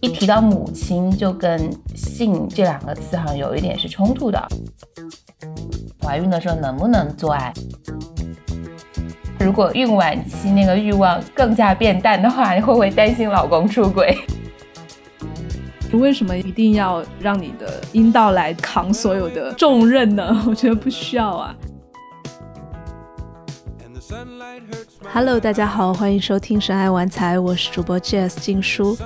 一提到母亲，就跟性这两个词好像有一点是冲突的。怀孕的时候能不能做爱？如果孕晚期那个欲望更加变淡的话，你会不会担心老公出轨？为什么一定要让你的阴道来扛所有的重任呢？我觉得不需要啊。Hello，大家好，欢迎收听《神爱玩财》，我是主播 Jazz 静书。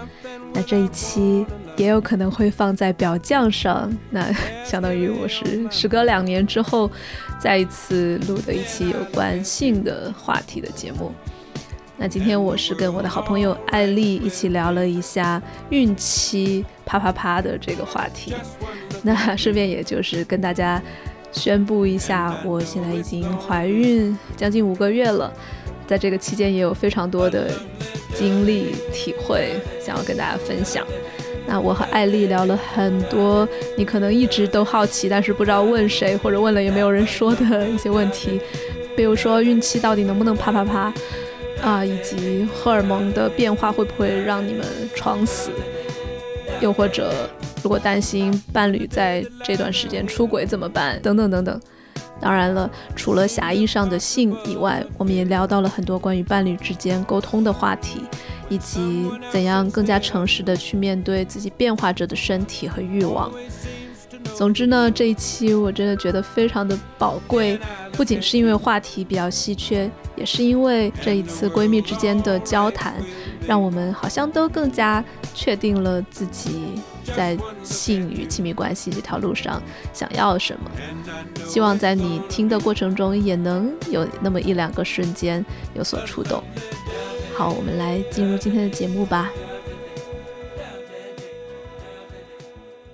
那这一期也有可能会放在表酱上，那相当于我是 时隔两年之后再一次录的一期有关性的话题的节目。那今天我是跟我的好朋友艾丽一起聊了一下孕期啪啪啪的这个话题。那顺便也就是跟大家宣布一下，我现在已经怀孕将近五个月了。在这个期间也有非常多的经历体会想要跟大家分享。那我和艾丽聊了很多你可能一直都好奇，但是不知道问谁或者问了也没有人说的一些问题，比如说孕期到底能不能啪啪啪啊，以及荷尔蒙的变化会不会让你们床死，又或者如果担心伴侣在这段时间出轨怎么办，等等等等。当然了，除了狭义上的性以外，我们也聊到了很多关于伴侣之间沟通的话题，以及怎样更加诚实的去面对自己变化着的身体和欲望。总之呢，这一期我真的觉得非常的宝贵，不仅是因为话题比较稀缺，也是因为这一次闺蜜之间的交谈，让我们好像都更加确定了自己。在性与亲密关系这条路上，想要什么？希望在你听的过程中，也能有那么一两个瞬间有所触动。好，我们来进入今天的节目吧。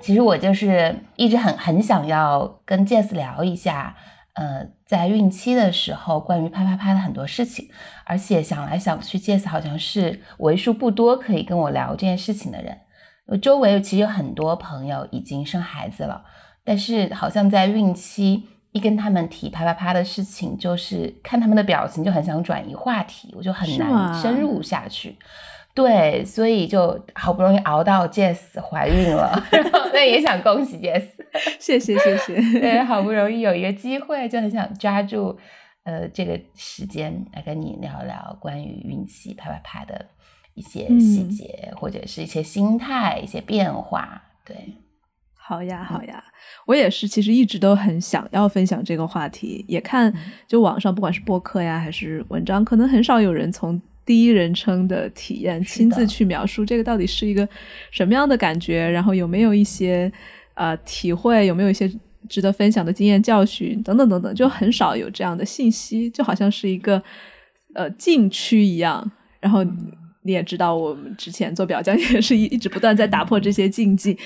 其实我就是一直很很想要跟 Jess 聊一下，呃，在孕期的时候关于啪啪啪的很多事情，而且想来想去，Jess 好像是为数不多可以跟我聊这件事情的人。我周围其实有很多朋友已经生孩子了，但是好像在孕期一跟他们提啪啪啪的事情，就是看他们的表情就很想转移话题，我就很难深入下去。对，所以就好不容易熬到 Jess 怀孕了，那也想恭喜 Jess，谢谢谢谢。对，好不容易有一个机会，就很想抓住呃这个时间来跟你聊聊关于孕期啪啪啪的。一些细节，或者是一些心态、一些变化，对，好呀，好呀，我也是，其实一直都很想要分享这个话题，也看就网上不管是播客呀，还是文章，可能很少有人从第一人称的体验亲自去描述这个到底是一个什么样的感觉，然后有没有一些呃体会，有没有一些值得分享的经验教训等等等等，就很少有这样的信息，就好像是一个呃禁区一样，然后。你也知道，我们之前做表匠也是一一直不断在打破这些禁忌，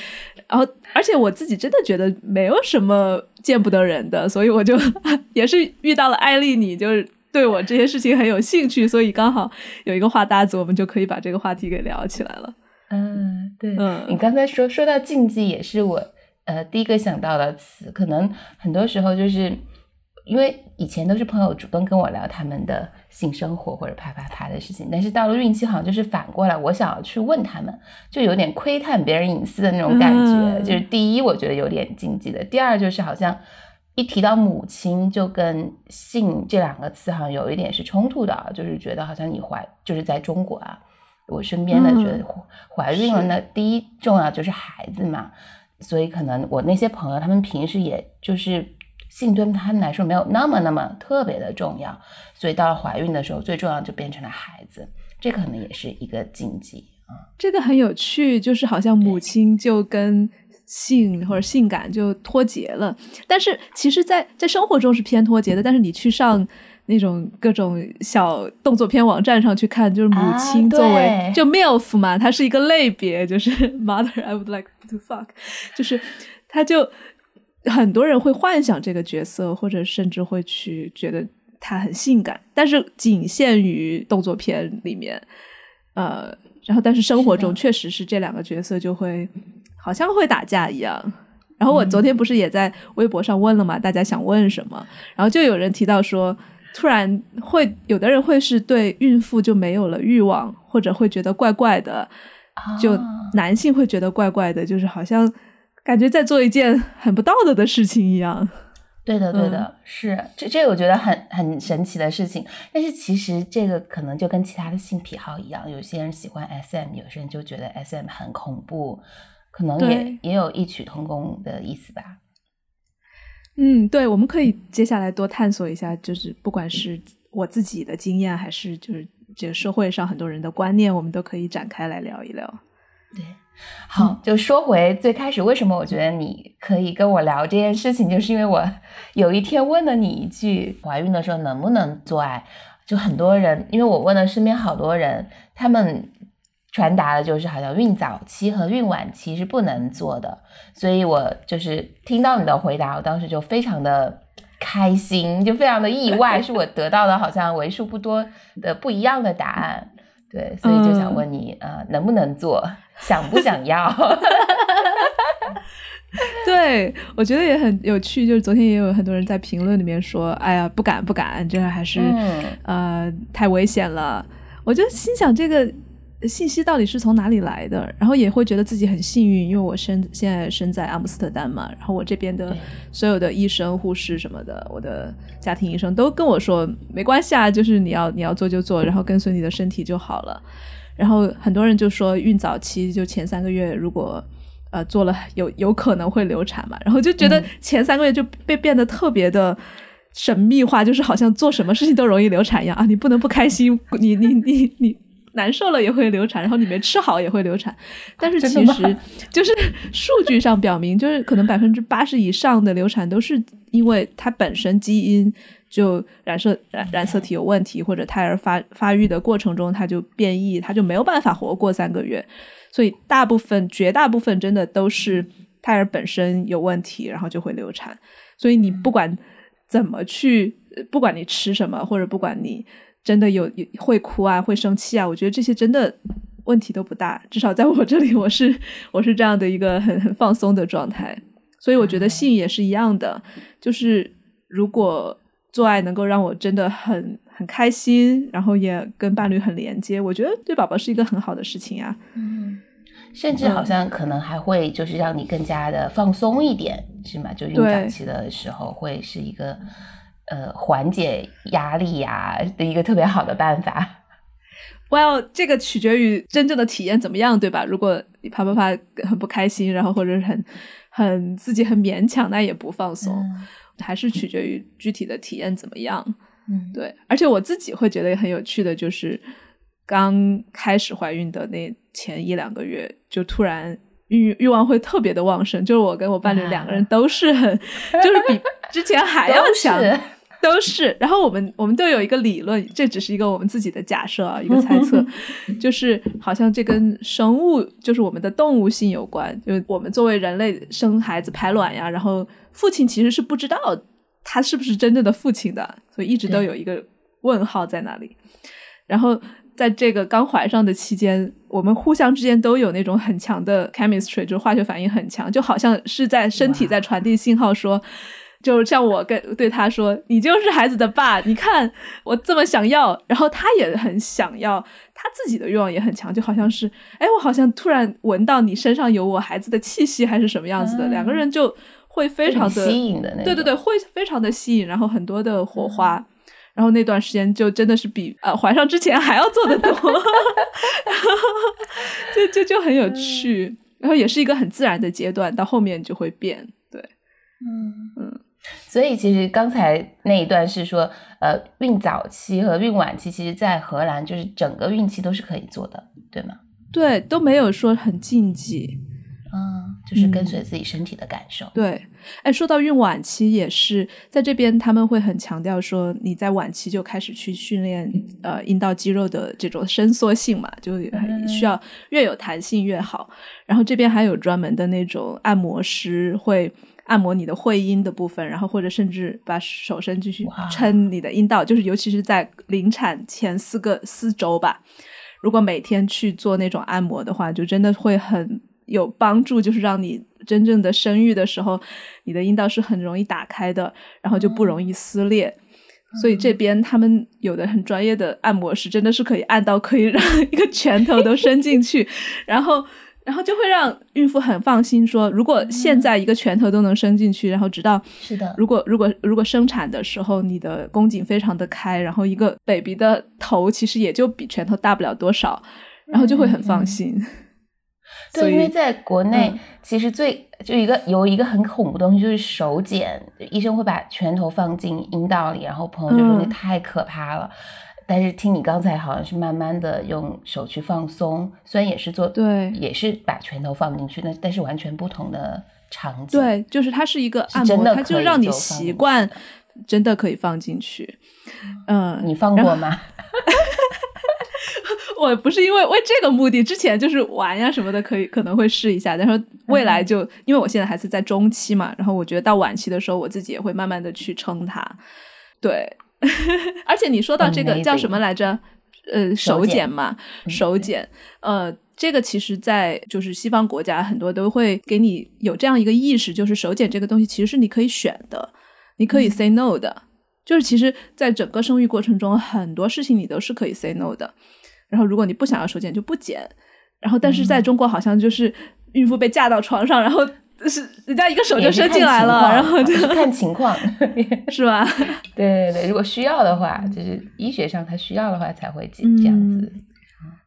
然后而且我自己真的觉得没有什么见不得人的，所以我就 也是遇到了艾丽，你就是对我这些事情很有兴趣，所以刚好有一个话搭子，我们就可以把这个话题给聊起来了。嗯，对，嗯，你刚才说说到禁忌，也是我呃第一个想到的词，可能很多时候就是。因为以前都是朋友主动跟我聊他们的性生活或者啪啪啪的事情，但是到了孕期好像就是反过来，我想要去问他们，就有点窥探别人隐私的那种感觉。就是第一，我觉得有点禁忌的；第二，就是好像一提到母亲，就跟性这两个词好像有一点是冲突的，就是觉得好像你怀，就是在中国啊，我身边的觉得怀孕了，那第一重要就是孩子嘛，所以可能我那些朋友他们平时也就是。性对他们来说没有那么那么特别的重要，所以到了怀孕的时候，最重要就变成了孩子，这可能也是一个禁忌啊。这个很有趣，就是好像母亲就跟性或者性感就脱节了，但是其实，在在生活中是偏脱节的。但是你去上那种各种小动作片网站上去看，就是母亲作为就 milf 嘛，它是一个类别，就是 mother I would like to fuck，就是他就。很多人会幻想这个角色，或者甚至会去觉得他很性感，但是仅限于动作片里面。呃，然后但是生活中确实是这两个角色就会好像会打架一样。然后我昨天不是也在微博上问了嘛，大家想问什么？然后就有人提到说，突然会有的人会是对孕妇就没有了欲望，或者会觉得怪怪的，就男性会觉得怪怪的，就是好像感觉在做一件很不道德的事情一样。对的，对的，是这这我觉得很很神奇的事情。但是其实这个可能就跟其他的性癖好一样，有些人喜欢 SM，有些人就觉得 SM 很恐怖，可能也也有异曲同工的意思吧。嗯，对，我们可以接下来多探索一下，就是不管是我自己的经验，还是就是这个社会上很多人的观念，我们都可以展开来聊一聊。对，好，就说回最开始，为什么我觉得你可以跟我聊这件事情，就是因为我有一天问了你一句，怀孕的时候能不能做爱？就很多人，因为我问了身边好多人，他们。传达的就是好像孕早期和孕晚期是不能做的，所以我就是听到你的回答，我当时就非常的开心，就非常的意外，是我得到的好像为数不多的不一样的答案。对，所以就想问你，呃，能不能做，想不想要？对我觉得也很有趣，就是昨天也有很多人在评论里面说，哎呀，不敢不敢，这个还是呃太危险了。我就心想这个。信息到底是从哪里来的？然后也会觉得自己很幸运，因为我身现在身在阿姆斯特丹嘛，然后我这边的所有的医生、护士什么的，我的家庭医生都跟我说没关系啊，就是你要你要做就做，然后跟随你的身体就好了。然后很多人就说孕早期就前三个月如果呃做了有有可能会流产嘛，然后就觉得前三个月就被变得特别的神秘化，就是好像做什么事情都容易流产一样啊，你不能不开心，你你你你。难受了也会流产，然后你没吃好也会流产，但是其实就是数据上表明，就是可能百分之八十以上的流产都是因为它本身基因就染色染染色体有问题，或者胎儿发发育的过程中它就变异，它就没有办法活过三个月，所以大部分绝大部分真的都是胎儿本身有问题，然后就会流产。所以你不管怎么去，不管你吃什么，或者不管你。真的有会哭啊，会生气啊，我觉得这些真的问题都不大，至少在我这里，我是我是这样的一个很很放松的状态，所以我觉得性也是一样的，就是如果做爱能够让我真的很很开心，然后也跟伴侣很连接，我觉得对宝宝是一个很好的事情呀。嗯，甚至好像可能还会就是让你更加的放松一点，是吗？就孕早期的时候会是一个。呃，缓解压力呀的一个特别好的办法。Well，这个取决于真正的体验怎么样，对吧？如果你啪啪啪很不开心，然后或者是很很自己很勉强，那也不放松，还是取决于具体的体验怎么样。嗯，对。而且我自己会觉得很有趣的，就是刚开始怀孕的那前一两个月，就突然欲欲望会特别的旺盛。就是我跟我伴侣两个人都是很，就是比之前还要强。都是，然后我们我们都有一个理论，这只是一个我们自己的假设啊，一个猜测，就是好像这跟生物，就是我们的动物性有关。就是我们作为人类生孩子排卵呀，然后父亲其实是不知道他是不是真正的父亲的，所以一直都有一个问号在那里。然后在这个刚怀上的期间，我们互相之间都有那种很强的 chemistry，就是化学反应很强，就好像是在身体在传递信号说。就像我跟对他说：“你就是孩子的爸，你看我这么想要。”然后他也很想要，他自己的欲望也很强，就好像是，哎，我好像突然闻到你身上有我孩子的气息，还是什么样子的，两个人就会非常的吸引的那对对对，会非常的吸引，然后很多的火花，然后那段时间就真的是比呃怀上之前还要做的多，就就就很有趣，然后也是一个很自然的阶段，到后面就会变，对，嗯。嗯。所以其实刚才那一段是说，呃，孕早期和孕晚期，其实在荷兰就是整个孕期都是可以做的，对吗？对，都没有说很禁忌，嗯，就是跟随自己身体的感受。对，哎，说到孕晚期也是，在这边他们会很强调说，你在晚期就开始去训练呃阴道肌肉的这种伸缩性嘛，就需要越有弹性越好。然后这边还有专门的那种按摩师会。按摩你的会阴的部分，然后或者甚至把手伸进去撑你的阴道，就是尤其是在临产前四个四周吧。如果每天去做那种按摩的话，就真的会很有帮助，就是让你真正的生育的时候，你的阴道是很容易打开的，然后就不容易撕裂。所以这边他们有的很专业的按摩师，真的是可以按到可以让一个拳头都伸进去，然后。然后就会让孕妇很放心，说如果现在一个拳头都能伸进去，然后直到是的，如果如果如果生产的时候你的宫颈非常的开，然后一个 baby 的头其实也就比拳头大不了多少，然后就会很放心。对，因为在国内其实最就一个有一个很恐怖的东西就是手剪，医生会把拳头放进阴道里，然后朋友就说那太可怕了。但是听你刚才好像是慢慢的用手去放松，虽然也是做对，也是把拳头放进去，但但是完全不同的场景。对，就是它是一个按摩，它就让你习惯，真的可以放进去。嗯，你放过吗？我不是因为为这个目的，之前就是玩呀什么的，可以可能会试一下。但是未来就因为我现在还是在中期嘛，然后我觉得到晚期的时候，我自己也会慢慢的去撑它。对。而且你说到这个叫什么来着？呃，手剪嘛，手剪。呃，这个其实，在就是西方国家，很多都会给你有这样一个意识，就是手剪这个东西其实是你可以选的，你可以 say no 的。就是其实，在整个生育过程中，很多事情你都是可以 say no 的。然后，如果你不想要手剪，就不剪。然后，但是在中国，好像就是孕妇被架到床上，然后。是人家一个手就伸进来了，然后就看情况，是吧？对对对，如果需要的话，就是医学上他需要的话才会这样子。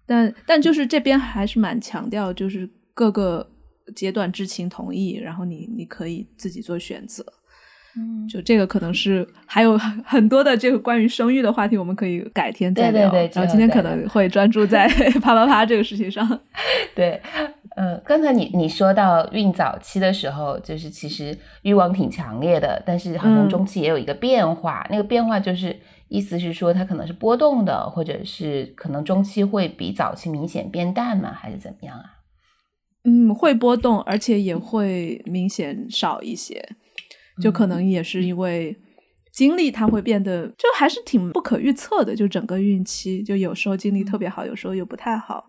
但但就是这边还是蛮强调，就是各个阶段知情同意，然后你你可以自己做选择。嗯，就这个可能是还有很多的这个关于生育的话题，我们可以改天再聊。对对对，然后今天可能会专注在 啪啪啪这个事情上。对。呃，刚才你你说到孕早期的时候，就是其实欲望挺强烈的，但是好像中期也有一个变化，那个变化就是意思是说它可能是波动的，或者是可能中期会比早期明显变淡吗？还是怎么样啊？嗯，会波动，而且也会明显少一些，就可能也是因为精力它会变得就还是挺不可预测的，就整个孕期就有时候精力特别好，有时候又不太好，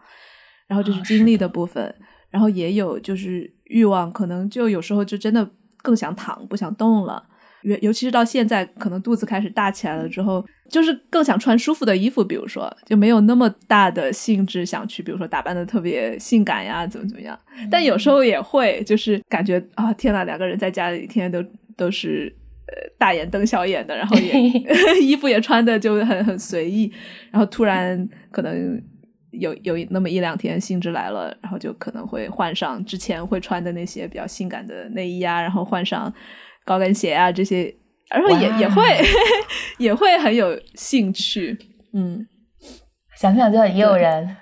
然后这是精力的部分。然后也有就是欲望，可能就有时候就真的更想躺，不想动了。尤尤其是到现在，可能肚子开始大起来了之后，就是更想穿舒服的衣服。比如说，就没有那么大的兴致想去，比如说打扮的特别性感呀，怎么怎么样。但有时候也会，就是感觉啊，天呐，两个人在家里天天都都是呃大眼瞪小眼的，然后也 衣服也穿的就很很随意，然后突然可能。有有那么一两天兴致来了，然后就可能会换上之前会穿的那些比较性感的内衣啊，然后换上高跟鞋啊这些，然后也也会 也会很有兴趣，嗯。想想就很诱人，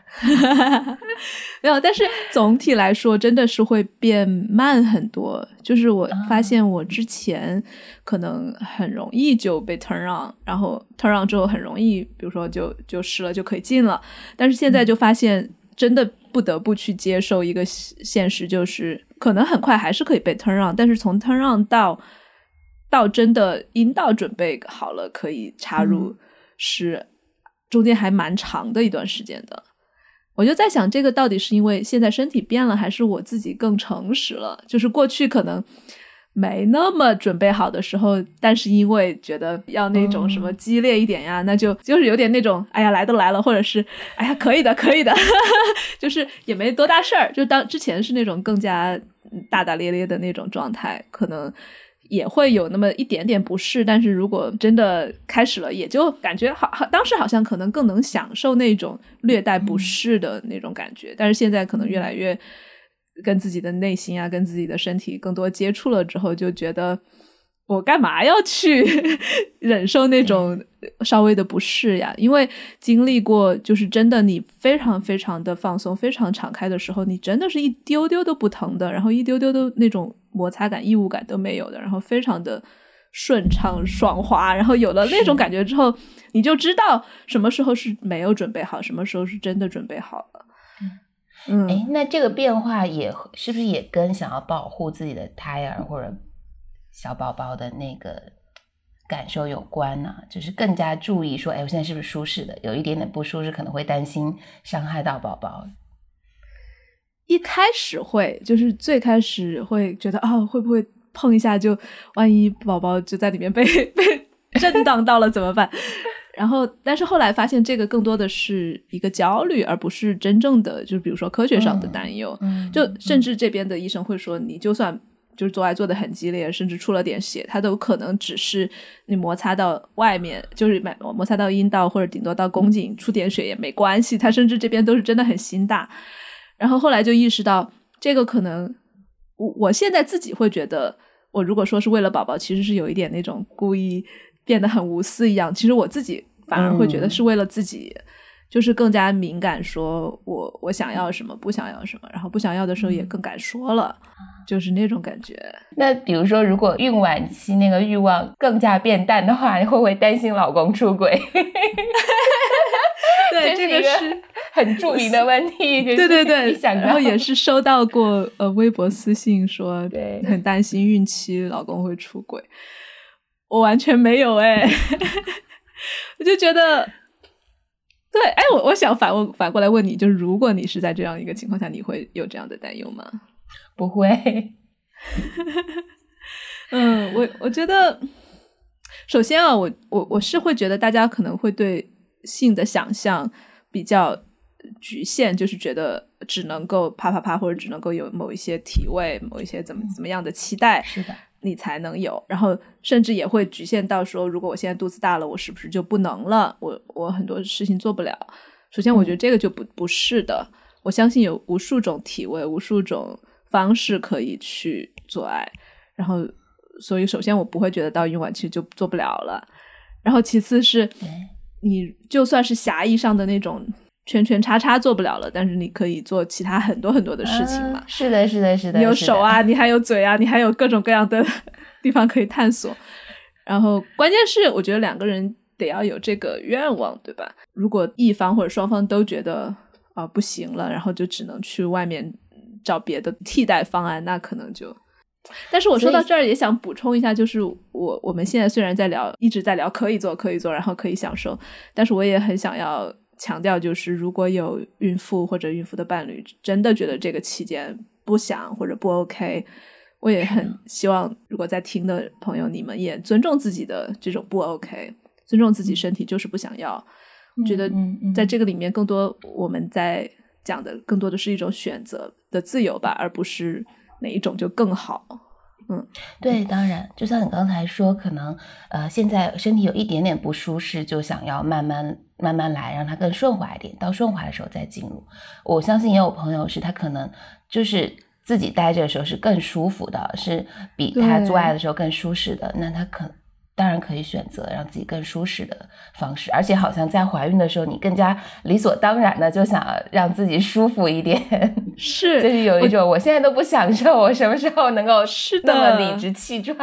没有。但是总体来说，真的是会变慢很多。就是我发现，我之前可能很容易就被 turn on，然后 turn on 之后很容易，比如说就就湿了就可以进了。但是现在就发现，真的不得不去接受一个现实，就是可能很快还是可以被 turn on，但是从 turn on 到到真的阴道准备好了可以插入是。中间还蛮长的一段时间的，我就在想，这个到底是因为现在身体变了，还是我自己更诚实了？就是过去可能没那么准备好的时候，但是因为觉得要那种什么激烈一点呀，那就就是有点那种，哎呀来都来了，或者是哎呀可以的可以的，就是也没多大事儿。就当之前是那种更加大大咧咧的那种状态，可能。也会有那么一点点不适，但是如果真的开始了，也就感觉好，好当时好像可能更能享受那种略带不适的那种感觉。但是现在可能越来越跟自己的内心啊，跟自己的身体更多接触了之后，就觉得我干嘛要去 忍受那种稍微的不适呀？因为经历过，就是真的你非常非常的放松、非常敞开的时候，你真的是一丢丢都不疼的，然后一丢丢都那种。摩擦感、异物感都没有的，然后非常的顺畅、爽滑，然后有了那种感觉之后，你就知道什么时候是没有准备好，什么时候是真的准备好了。嗯，哎，那这个变化也是不是也跟想要保护自己的胎儿或者小宝宝的那个感受有关呢？就是更加注意说，哎，我现在是不是舒适的？有一点点不舒适，可能会担心伤害到宝宝。一开始会，就是最开始会觉得啊，会不会碰一下就，万一宝宝就在里面被 被震荡到了怎么办？然后，但是后来发现这个更多的是一个焦虑，而不是真正的，就是比如说科学上的担忧。就甚至这边的医生会说，你就算就是做爱做的很激烈，甚至出了点血，它都可能只是你摩擦到外面，就是摩擦到阴道或者顶多到宫颈出点血也没关系。他甚至这边都是真的很心大。然后后来就意识到，这个可能我我现在自己会觉得，我如果说是为了宝宝，其实是有一点那种故意。变得很无私一样，其实我自己反而会觉得是为了自己，就是更加敏感，说我我想要什么，不想要什么，然后不想要的时候也更敢说了，就是那种感觉。那比如说，如果孕晚期那个欲望更加变淡的话，你会不会担心老公出轨？对，这个是很著名的问题。对对对，然后也是收到过呃微博私信说，对，很担心孕期老公会出轨。我完全没有哎，我就觉得，对，哎，我我想反问反过来问你，就是如果你是在这样一个情况下，你会有这样的担忧吗？不会。嗯，我我觉得，首先啊，我我我是会觉得大家可能会对性的想象比较局限，就是觉得只能够啪啪啪，或者只能够有某一些体位，某一些怎么怎么样的期待。是的。你才能有，然后甚至也会局限到说，如果我现在肚子大了，我是不是就不能了？我我很多事情做不了。首先，我觉得这个就不不是的。我相信有无数种体位，无数种方式可以去做爱。然后，所以首先我不会觉得到孕晚期就做不了了。然后，其次是你就算是狭义上的那种。圈圈叉叉做不了了，但是你可以做其他很多很多的事情嘛。是的，是的，是的。你有手啊，你还有嘴啊，你还有各种各样的 地方可以探索。然后关键是，我觉得两个人得要有这个愿望，对吧？如果一方或者双方都觉得啊不行了，然后就只能去外面找别的替代方案，那可能就……但是我说到这儿也想补充一下，就是我我们现在虽然在聊，一直在聊可以做可以做，然后可以享受，但是我也很想要。强调就是，如果有孕妇或者孕妇的伴侣真的觉得这个期间不想或者不 OK，我也很希望，如果在听的朋友，你们也尊重自己的这种不 OK，尊重自己身体就是不想要。我觉得在这个里面，更多我们在讲的更多的是一种选择的自由吧，而不是哪一种就更好。嗯，对，当然，就像你刚才说，可能呃，现在身体有一点点不舒适，就想要慢慢慢慢来，让它更顺滑一点，到顺滑的时候再进入。我相信也有朋友是他可能就是自己待着的时候是更舒服的，是比他做爱的时候更舒适的，那他可。当然可以选择让自己更舒适的方式，而且好像在怀孕的时候，你更加理所当然的就想让自己舒服一点，是，就是有一种我现在都不享受，我什么时候能够是那么理直气壮？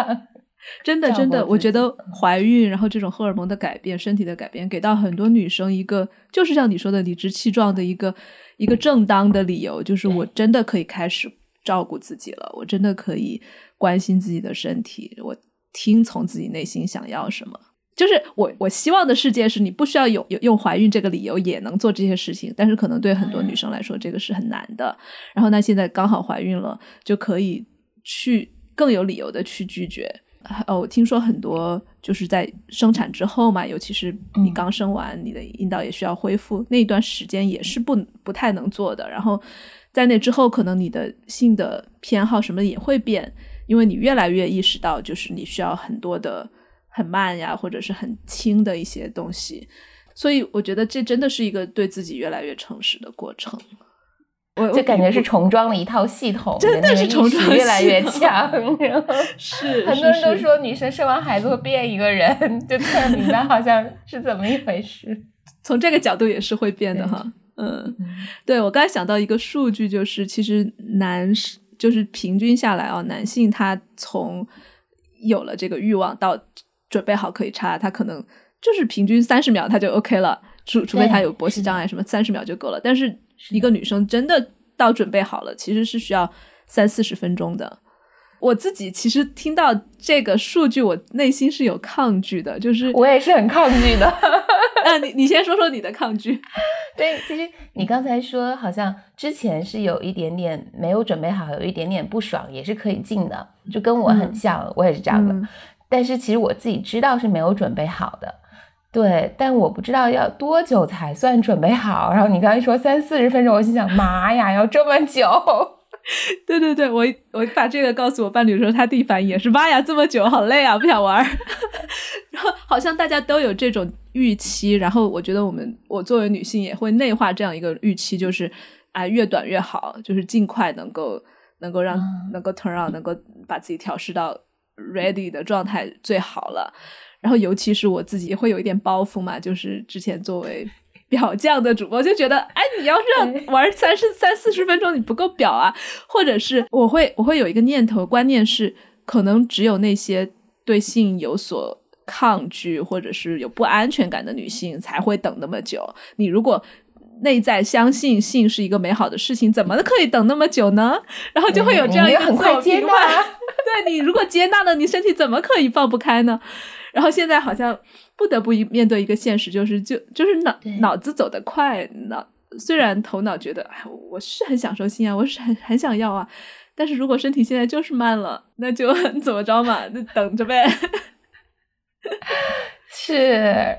真的，真的，我觉得怀孕，然后这种荷尔蒙的改变，身体的改变，给到很多女生一个就是像你说的理直气壮的一个一个正当的理由，就是我真的可以开始照顾自己了，我真的可以关心自己的身体，我。听从自己内心想要什么，就是我我希望的世界是你不需要有有用怀孕这个理由也能做这些事情，但是可能对很多女生来说这个是很难的。然后那现在刚好怀孕了，就可以去更有理由的去拒绝。哦，我听说很多就是在生产之后嘛，尤其是你刚生完，你的阴道也需要恢复，那一段时间也是不不太能做的。然后在那之后，可能你的性的偏好什么也会变。因为你越来越意识到，就是你需要很多的很慢呀，或者是很轻的一些东西，所以我觉得这真的是一个对自己越来越诚实的过程。我就感觉是重装了一套系统，真的是重装越来越强。是很多人都说女生生完孩子会变一个人，就突然明白好像是怎么一回事。从这个角度也是会变的哈。嗯，对我刚才想到一个数据，就是其实男士。就是平均下来啊，男性他从有了这个欲望到准备好可以插，他可能就是平均三十秒他就 OK 了，除除非他有勃起障碍什么，三十秒就够了。但是一个女生真的到准备好了，其实是需要三四十分钟的。我自己其实听到这个数据，我内心是有抗拒的，就是我也是很抗拒的。那你你先说说你的抗拒。对，其实你刚才说好像之前是有一点点没有准备好，有一点点不爽，也是可以进的，就跟我很像，我也是这样的。但是其实我自己知道是没有准备好的。对，但我不知道要多久才算准备好。然后你刚才说三四十分钟，我心想，妈呀，要这么久？对对对，我我把这个告诉我伴侣的时候，他第一反应也是，妈呀，这么久，好累啊，不想玩。然后好像大家都有这种预期，然后我觉得我们我作为女性也会内化这样一个预期，就是啊，越短越好，就是尽快能够能够让能够 turn on，能够把自己调试到 ready 的状态最好了。然后，尤其是我自己也会有一点包袱嘛，就是之前作为 表匠的主播，就觉得，哎，你要是要玩三十三四十分钟，你不够表啊。或者是我会我会有一个念头观念是，可能只有那些对性有所抗拒或者是有不安全感的女性才会等那么久。你如果内在相信性是一个美好的事情，怎么可以等那么久呢？然后就会有这样一个很快接纳。对你如果接纳了，你身体怎么可以放不开呢？然后现在好像不得不面对一个现实，就是就就是脑脑子走得快，脑虽然头脑觉得哎，我是很享受性啊，我是很很想要啊，但是如果身体现在就是慢了，那就 怎么着嘛，那等着呗。是，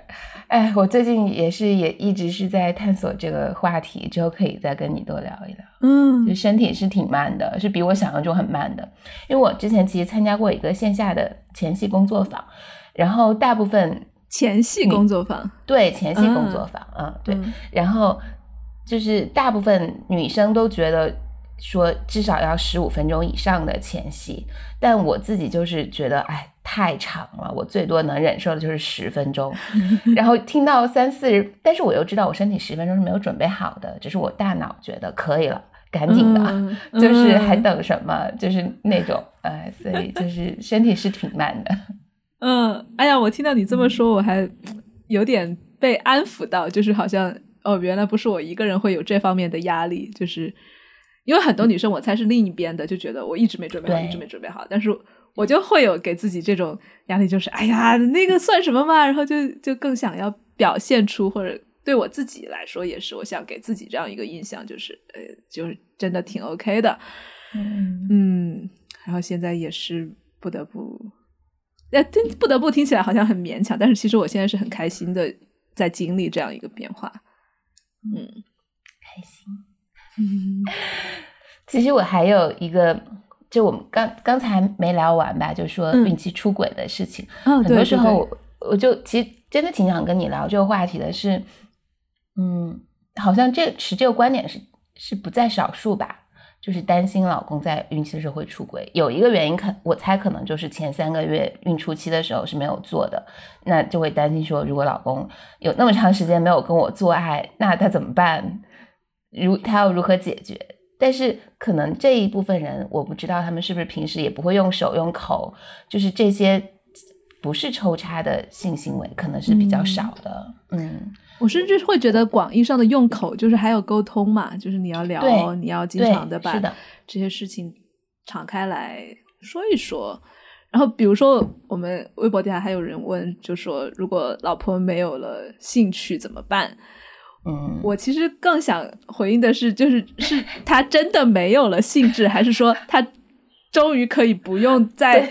哎，我最近也是也一直是在探索这个话题，之后可以再跟你多聊一聊。嗯，就身体是挺慢的，是比我想象中很慢的，因为我之前其实参加过一个线下的前戏工作坊。然后大部分前戏工作坊，对前戏工作坊，嗯，对。然后就是大部分女生都觉得说至少要十五分钟以上的前戏，但我自己就是觉得哎太长了，我最多能忍受的就是十分钟。然后听到三四十，但是我又知道我身体十分钟是没有准备好的，只是我大脑觉得可以了，赶紧的，就是还等什么，就是那种哎，所以就是身体是挺慢的。嗯，哎呀，我听到你这么说，我还有点被安抚到，就是好像哦，原来不是我一个人会有这方面的压力，就是因为很多女生，我猜是另一边的，就觉得我一直没准备好，一直没准备好，但是我就会有给自己这种压力，就是哎呀，那个算什么嘛，然后就就更想要表现出，或者对我自己来说也是，我想给自己这样一个印象，就是呃，就是真的挺 OK 的，嗯。嗯，然后现在也是不得不。呃，听不得不听起来好像很勉强，但是其实我现在是很开心的，在经历这样一个变化。嗯，开心。嗯，其实我还有一个，就我们刚刚才没聊完吧，就说孕期出轨的事情。嗯，很多时候我就其实真的挺想跟你聊这个话题的，是，嗯，好像这持这个观点是是不在少数吧。就是担心老公在孕期的时候会出轨，有一个原因，可我猜可能就是前三个月孕初期的时候是没有做的，那就会担心说，如果老公有那么长时间没有跟我做爱，那他怎么办？如他要如何解决？但是可能这一部分人，我不知道他们是不是平时也不会用手用口，就是这些不是抽插的性行为，可能是比较少的。嗯。我甚至会觉得广义上的用口就是还有沟通嘛，就是你要聊，你要经常的把这些事情敞开来说一说。然后比如说我们微博底下还有人问，就说如果老婆没有了兴趣怎么办？嗯，我其实更想回应的是，就是 是他真的没有了兴致，还是说他终于可以不用再。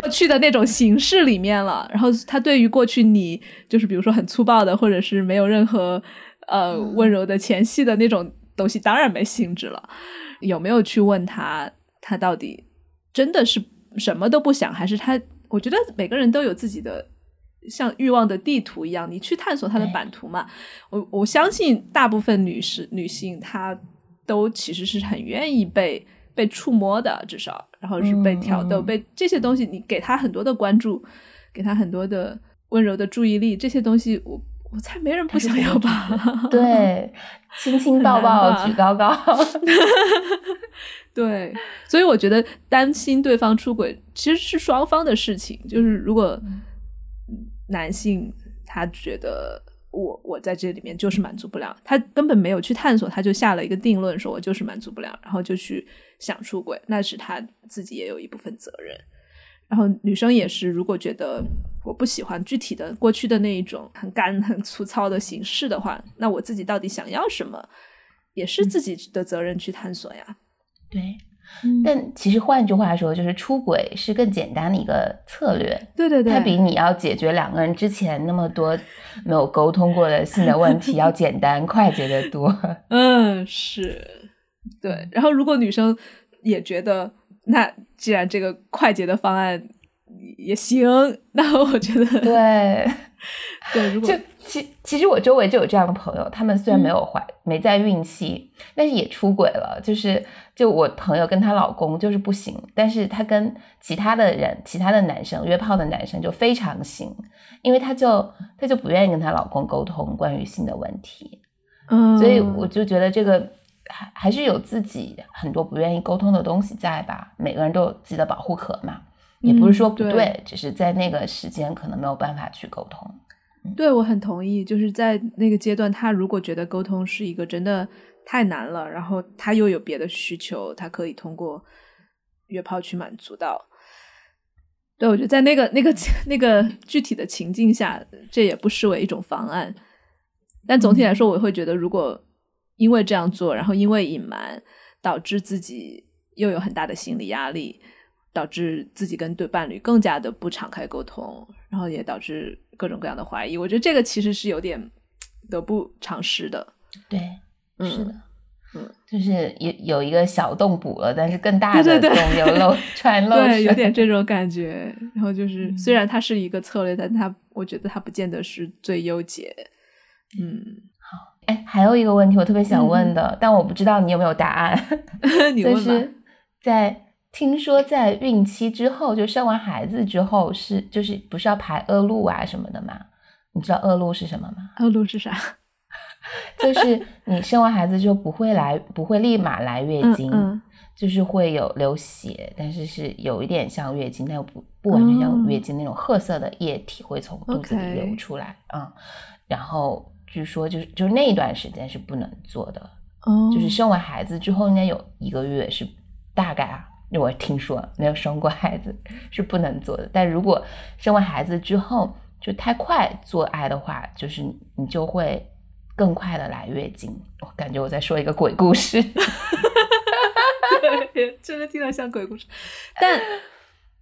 过去的那种形式里面了，然后他对于过去你就是比如说很粗暴的，或者是没有任何呃温柔的前戏的那种东西，当然没兴致了。有没有去问他，他到底真的是什么都不想，还是他？我觉得每个人都有自己的像欲望的地图一样，你去探索他的版图嘛。我我相信大部分女士女性，她都其实是很愿意被。被触摸的，至少，然后是被挑逗，被这些东西，你给他很多的关注，给他很多的温柔的注意力，这些东西，我我猜没人不想要吧？对，亲亲抱抱举高高，对，所以我觉得担心对方出轨其实是双方的事情，就是如果男性他觉得。我我在这里面就是满足不了，他根本没有去探索，他就下了一个定论，说我就是满足不了，然后就去想出轨，那是他自己也有一部分责任。然后女生也是，如果觉得我不喜欢具体的过去的那一种很干 很粗糙的形式的话，那我自己到底想要什么，也是自己的责任去探索呀。对，但其实换句话说，就是出轨是更简单的一个策略。对对对，它比你要解决两个人之前那么多没有沟通过的性的问题 要简单快捷的多。嗯，是，对。然后如果女生也觉得，那既然这个快捷的方案也行，那我觉得对对，如果 就。其其实我周围就有这样的朋友，他们虽然没有怀没在孕期，但是也出轨了。就是就我朋友跟她老公就是不行，但是她跟其他的人、其他的男生约炮的男生就非常行，因为她就她就不愿意跟她老公沟通关于性的问题。嗯，所以我就觉得这个还还是有自己很多不愿意沟通的东西在吧。每个人都有自己的保护壳嘛，也不是说不对，只是在那个时间可能没有办法去沟通。对，我很同意。就是在那个阶段，他如果觉得沟通是一个真的太难了，然后他又有别的需求，他可以通过约炮去满足到。对，我觉得在那个那个那个具体的情境下，这也不失为一种方案。但总体来说，我会觉得，如果因为这样做，然后因为隐瞒，导致自己又有很大的心理压力。导致自己跟对伴侣更加的不敞开沟通，然后也导致各种各样的怀疑。我觉得这个其实是有点得不偿失的。对，是的，嗯，就是有有一个小洞补了，但是更大的洞有漏穿漏，对，有点这 种感觉。然后就是，虽然它是一个策略，但它我觉得它不见得是最优解。嗯，好，哎，还有一个问题我特别想问的，但我不知道你有没有答案。你问吧，在。听说在孕期之后，就生完孩子之后是就是不是要排恶露啊什么的吗？你知道恶露是什么吗？恶露是啥？就是你生完孩子之后不会来，不会立马来月经，就是会有流血，但是是有一点像月经，但又不不完全像月经那种褐色的液体会从肚子里流出来啊。然后据说就是就是那一段时间是不能做的，就是生完孩子之后应该有一个月是大概啊。我听说没有生过孩子是不能做的，但如果生完孩子之后就太快做爱的话，就是你就会更快的来月经。我感觉我在说一个鬼故事，对，真的听到像鬼故事。但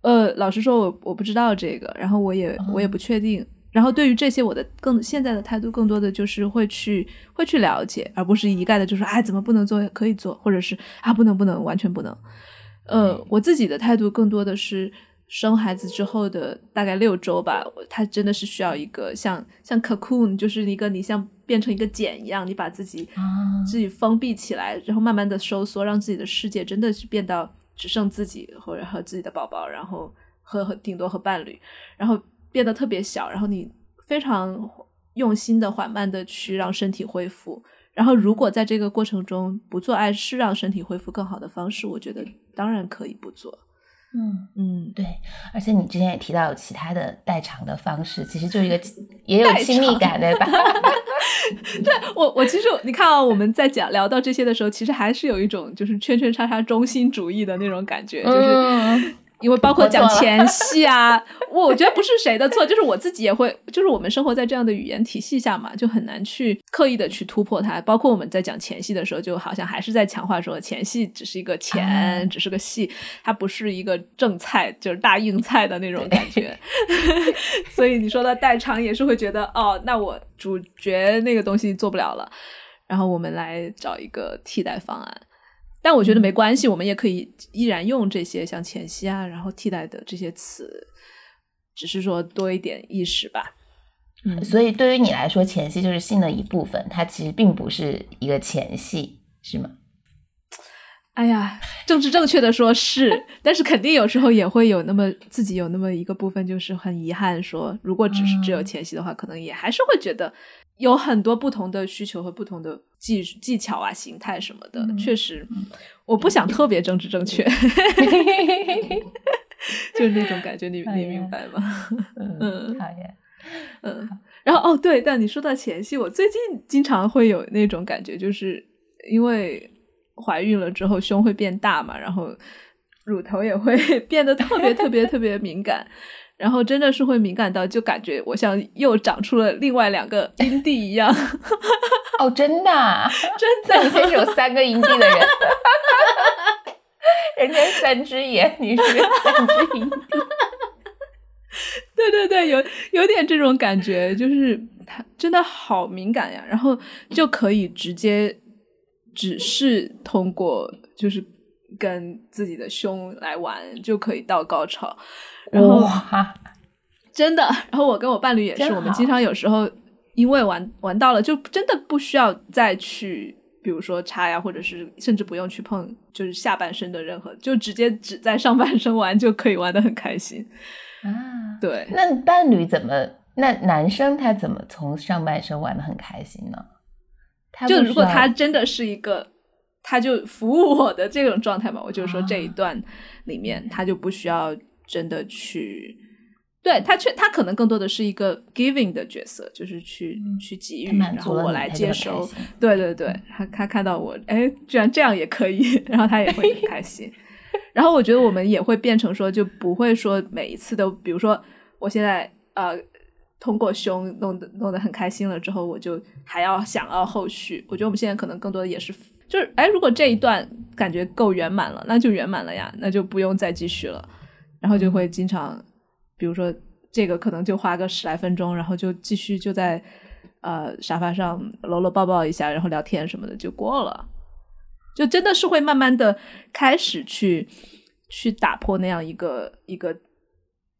呃，老实说，我我不知道这个，然后我也我也不确定。然后对于这些，我的更现在的态度更多的就是会去会去了解，而不是一概的就说哎怎么不能做可以做，或者是啊不能不能完全不能。呃，我自己的态度更多的是生孩子之后的大概六周吧，他真的是需要一个像像 cocoon，就是一个你像变成一个茧一样，你把自己自己封闭起来，然后慢慢的收缩，让自己的世界真的是变到只剩自己或者和自己的宝宝，然后和和顶多和伴侣，然后变得特别小，然后你非常用心的缓慢的去让身体恢复。然后，如果在这个过程中不做爱是让身体恢复更好的方式，我觉得当然可以不做。嗯嗯，对。而且你之前也提到有其他的代偿的方式，其实就是一个 也有亲密感，对吧？对我，我其实你看啊，我们在讲聊到这些的时候，其实还是有一种就是圈圈叉叉中心主义的那种感觉，就是。因为包括讲前戏啊，我我觉得不是谁的错，就是我自己也会，就是我们生活在这样的语言体系下嘛，就很难去刻意的去突破它。包括我们在讲前戏的时候，就好像还是在强化说前戏只是一个钱，只是个戏，它不是一个正菜，就是大硬菜的那种感觉。所以你说的代偿也是会觉得，哦，那我主角那个东西做不了了，然后我们来找一个替代方案。但我觉得没关系，我们也可以依然用这些像前戏啊，然后替代的这些词，只是说多一点意识吧。嗯，所以对于你来说，前戏就是性的一部分，它其实并不是一个前戏，是吗？哎呀，政治正确的说是，但是肯定有时候也会有那么自己有那么一个部分，就是很遗憾说，如果只是只有前戏的话，可能也还是会觉得。有很多不同的需求和不同的技技巧啊、形态什么的，确实，我不想特别政治正确，就是那种感觉，你你明白吗？嗯，讨厌，嗯，然后哦对，但你说到前戏，我最近经常会有那种感觉，就是因为怀孕了之后胸会变大嘛，然后乳头也会 变得特别特别特别敏感。然后真的是会敏感到，就感觉我像又长出了另外两个阴蒂一样。哦，真的，真的，你先是有三个阴蒂的人，人家三只眼，你是三只银币。对对对，有有点这种感觉，就是他真的好敏感呀，然后就可以直接只是通过就是跟自己的胸来玩就可以到高潮，然后真的，然后我跟我伴侣也是，我们经常有时候因为玩玩到了，就真的不需要再去，比如说插呀，或者是甚至不用去碰，就是下半身的任何，就直接只在上半身玩就可以玩的很开心。啊，对，那伴侣怎么？那男生他怎么从上半身玩的很开心呢？就如果他真的是一个，他就服务我的这种状态嘛，我就说这一段里面他就不需要真的去，对他却他可能更多的是一个 giving 的角色，就是去去给予，然后我来接收。对对对，他他看到我，哎，居然这样也可以，然后他也会很开心。然后我觉得我们也会变成说，就不会说每一次都，比如说我现在呃通过胸弄得弄得很开心了之后，我就还要想要后续。我觉得我们现在可能更多的也是，就是哎，如果这一段感觉够圆满了，那就圆满了呀，那就不用再继续了。然后就会经常，比如说这个可能就花个十来分钟，然后就继续就在呃沙发上搂搂抱抱一下，然后聊天什么的就过了。就真的是会慢慢的开始去去打破那样一个一个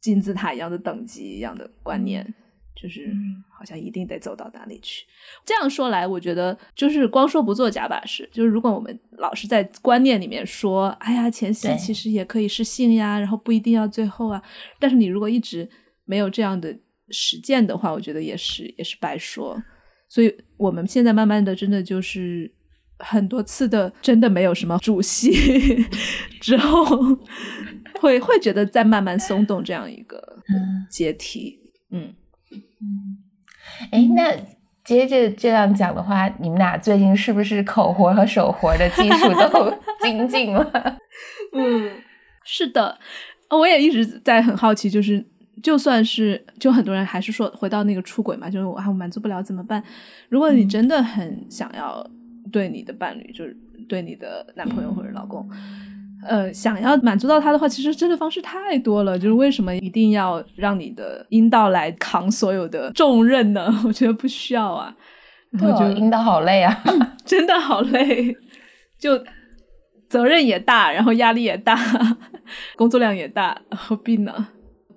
金字塔一样的等级一样的观念，就是好像一定得走到哪里去。这样说来，我觉得就是光说不做假把式。就是如果我们老是在观念里面说，哎呀，前戏其实也可以是性呀，然后不一定要最后啊。但是你如果一直没有这样的实践的话，我觉得也是也是白说。所以我们现在慢慢的真的就是。很多次的真的没有什么主戏 之后，会会觉得在慢慢松动这样一个阶梯，嗯嗯，哎，那接着这样讲的话，你们俩最近是不是口活和手活的技术都 精进了？嗯，是的，我也一直在很好奇，就是就算是就很多人还是说回到那个出轨嘛，就是我还满足不了怎么办？如果你真的很想要。对你的伴侣，就是对你的男朋友或者老公，呃，想要满足到他的话，其实真的方式太多了。就是为什么一定要让你的阴道来扛所有的重任呢？我觉得不需要啊。我觉得阴道好累啊，真的好累，就责任也大，然后压力也大，工作量也大，何必呢？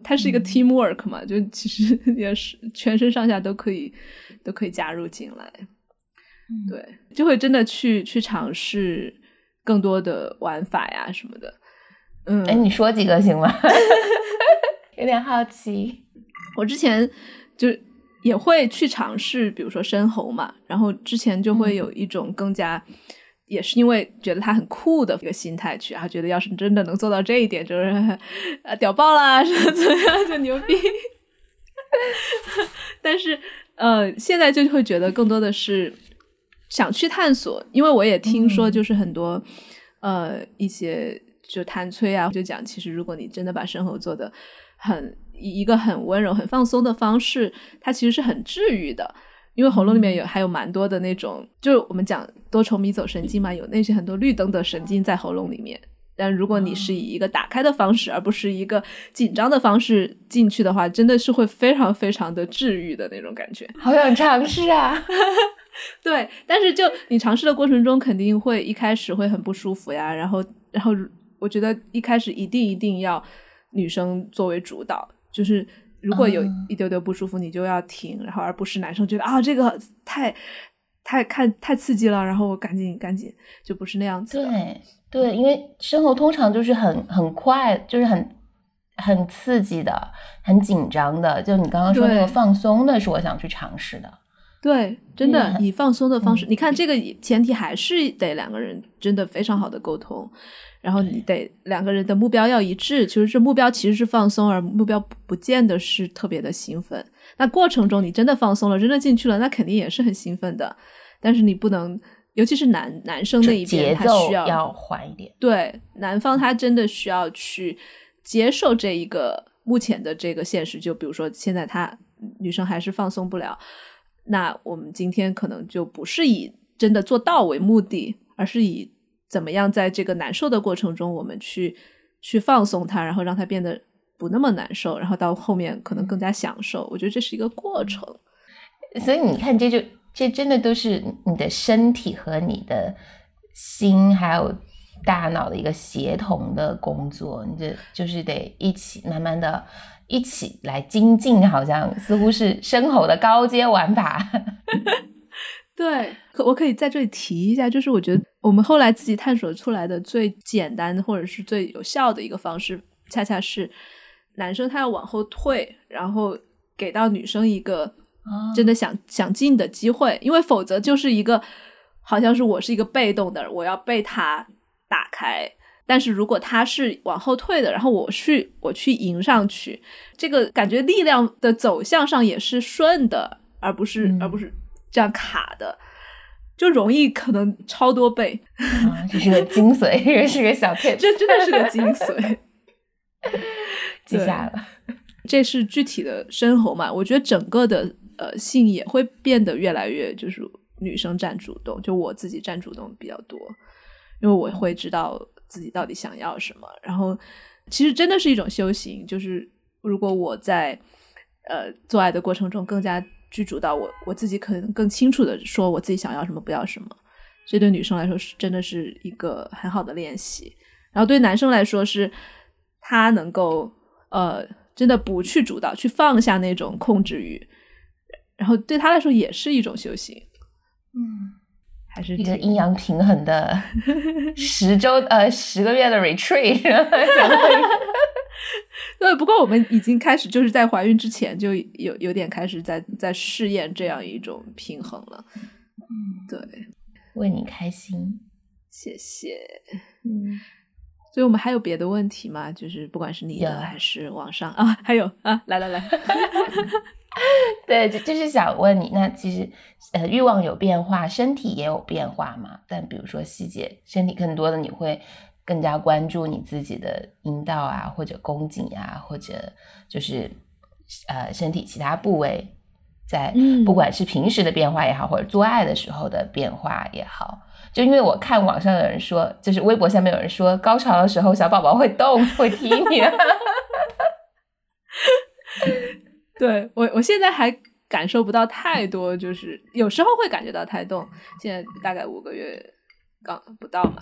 它是一个 teamwork 嘛，就其实也是全身上下都可以都可以加入进来。对，就会真的去去尝试更多的玩法呀什么的。嗯，哎，你说几个行吗？有点好奇。我之前就也会去尝试，比如说深喉嘛，然后之前就会有一种更加，也是因为觉得它很酷的一个心态去，然后觉得要是真的能做到这一点，就是啊屌爆啦，怎么样就牛逼。但是呃，现在就会觉得更多的是。想去探索，因为我也听说，就是很多呃一些就弹催啊，就讲其实如果你真的把生活做的很一个很温柔、很放松的方式，它其实是很治愈的。因为喉咙里面有还有蛮多的那种，就是我们讲多重迷走神经嘛，有那些很多绿灯的神经在喉咙里面。但如果你是以一个打开的方式，而不是一个紧张的方式进去的话，真的是会非常非常的治愈的那种感觉。好想尝试啊！对，但是就你尝试的过程中，肯定会一开始会很不舒服呀。然后，然后我觉得一开始一定一定要女生作为主导，就是如果有一丢丢不舒服，你就要停，然后而不是男生觉得啊这个太太看太刺激了，然后我赶紧赶紧，就不是那样子。对对，因为生活通常就是很很快，就是很很刺激的，很紧张的。就你刚刚说那个放松的，是我想去尝试的。对，真的以放松的方式，你看这个前提还是得两个人真的非常好的沟通，然后你得两个人的目标要一致。其实这目标其实是放松，而目标不见得是特别的兴奋。那过程中你真的放松了，真的进去了，那肯定也是很兴奋的。但是你不能，尤其是男男生那一边，他需要要缓一点。对，男方他真的需要去接受这一个目前的这个现实。就比如说现在他女生还是放松不了。那我们今天可能就不是以真的做到为目的，而是以怎么样在这个难受的过程中，我们去去放松他，然后让他变得不那么难受，然后到后面可能更加享受。我觉得这是一个过程。所以你看，这就这真的都是你的身体和你的心还有大脑的一个协同的工作，你这就是得一起慢慢的一起来精进，好像似乎是生活的高阶玩法。对，可我可以在这里提一下，就是我觉得我们后来自己探索出来的最简单或者是最有效的一个方式，恰恰是男生他要往后退，然后给到女生一个真的想想进的机会，因为否则就是一个好像是我是一个被动的，我要被他打开。但是如果他是往后退的，然后我去我去迎上去，这个感觉力量的走向上也是顺的，而不是而不是。这样卡的，就容易可能超多倍。这是个精髓，这是个小 tip，这 真的是个精髓。记下了，这是具体的生活嘛？我觉得整个的呃性也会变得越来越就是女生占主动，就我自己占主动比较多，因为我会知道自己到底想要什么。然后其实真的是一种修行，就是如果我在呃做爱的过程中更加。居主导我，我自己可能更清楚的说我自己想要什么，不要什么。这对女生来说是真的是一个很好的练习，然后对男生来说是，他能够呃真的不去主导，去放下那种控制欲，然后对他来说也是一种修行。嗯，还是一个阴阳平衡的 十周呃十个月的 retreat。对，不过我们已经开始，就是在怀孕之前就有有点开始在在试验这样一种平衡了。嗯，对，为你开心，谢谢。嗯，所以我们还有别的问题吗？就是不管是你的还是网上啊，还有啊，来来来，对，就就是想问你，那其实呃，欲望有变化，身体也有变化嘛？但比如说细节，身体更多的你会。更加关注你自己的阴道啊，或者宫颈啊，或者就是呃身体其他部位，在不管是平时的变化也好，或者做爱的时候的变化也好，就因为我看网上有人说，就是微博下面有人说，高潮的时候小宝宝会动，会踢你。对我，我现在还感受不到太多，就是有时候会感觉到胎动。现在大概五个月刚不到嘛。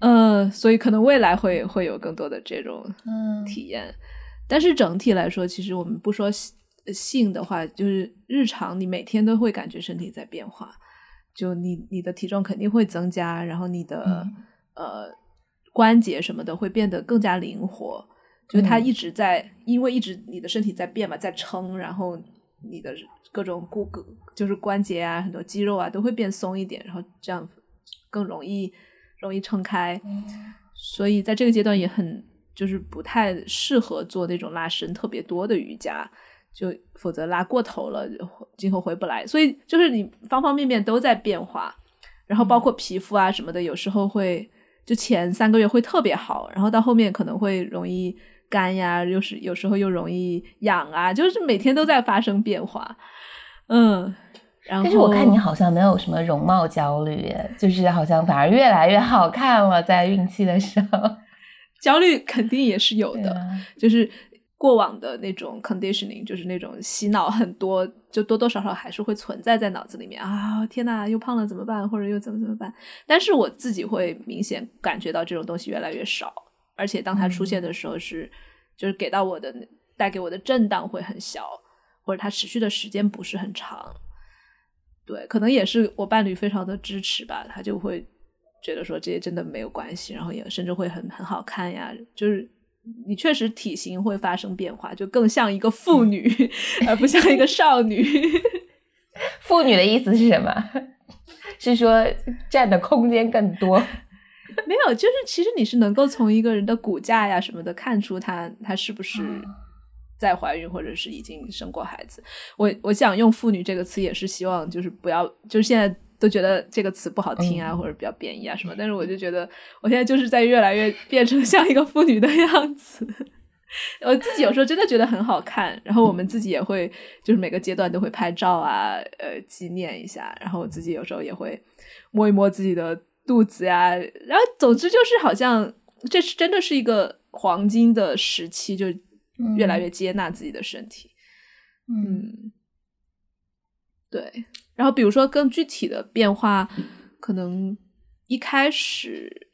嗯，所以可能未来会会有更多的这种体验，但是整体来说，其实我们不说性的话，就是日常你每天都会感觉身体在变化，就你你的体重肯定会增加，然后你的呃关节什么的会变得更加灵活，就它一直在，因为一直你的身体在变嘛，在撑，然后你的各种骨骼就是关节啊，很多肌肉啊都会变松一点，然后这样更容易。容易撑开，所以在这个阶段也很就是不太适合做那种拉伸特别多的瑜伽，就否则拉过头了，今后回不来。所以就是你方方面面都在变化，然后包括皮肤啊什么的，有时候会就前三个月会特别好，然后到后面可能会容易干呀，又是有时候又容易痒啊，就是每天都在发生变化，嗯。然后但是我看你好像没有什么容貌焦虑，就是好像反而越来越好看了，在孕期的时候，焦虑肯定也是有的，就是过往的那种 conditioning，就是那种洗脑很多，就多多少少还是会存在在脑子里面啊！天呐，又胖了怎么办？或者又怎么怎么办？但是我自己会明显感觉到这种东西越来越少，而且当它出现的时候是，就是给到我的带给我的震荡会很小，或者它持续的时间不是很长。对，可能也是我伴侣非常的支持吧，他就会觉得说这些真的没有关系，然后也甚至会很很好看呀。就是你确实体型会发生变化，就更像一个妇女，而不像一个少女。妇女的意思是什么？是说占的空间更多？没有，就是其实你是能够从一个人的骨架呀什么的看出他他是不是。在怀孕或者是已经生过孩子，我我想用“妇女”这个词，也是希望就是不要，就是现在都觉得这个词不好听啊，或者比较贬义啊什么。但是我就觉得，我现在就是在越来越变成像一个妇女的样子。我自己有时候真的觉得很好看，然后我们自己也会，就是每个阶段都会拍照啊，呃，纪念一下。然后我自己有时候也会摸一摸自己的肚子呀，然后总之就是好像这是真的是一个黄金的时期，就越来越接纳自己的身体。嗯，对。然后比如说更具体的变化，可能一开始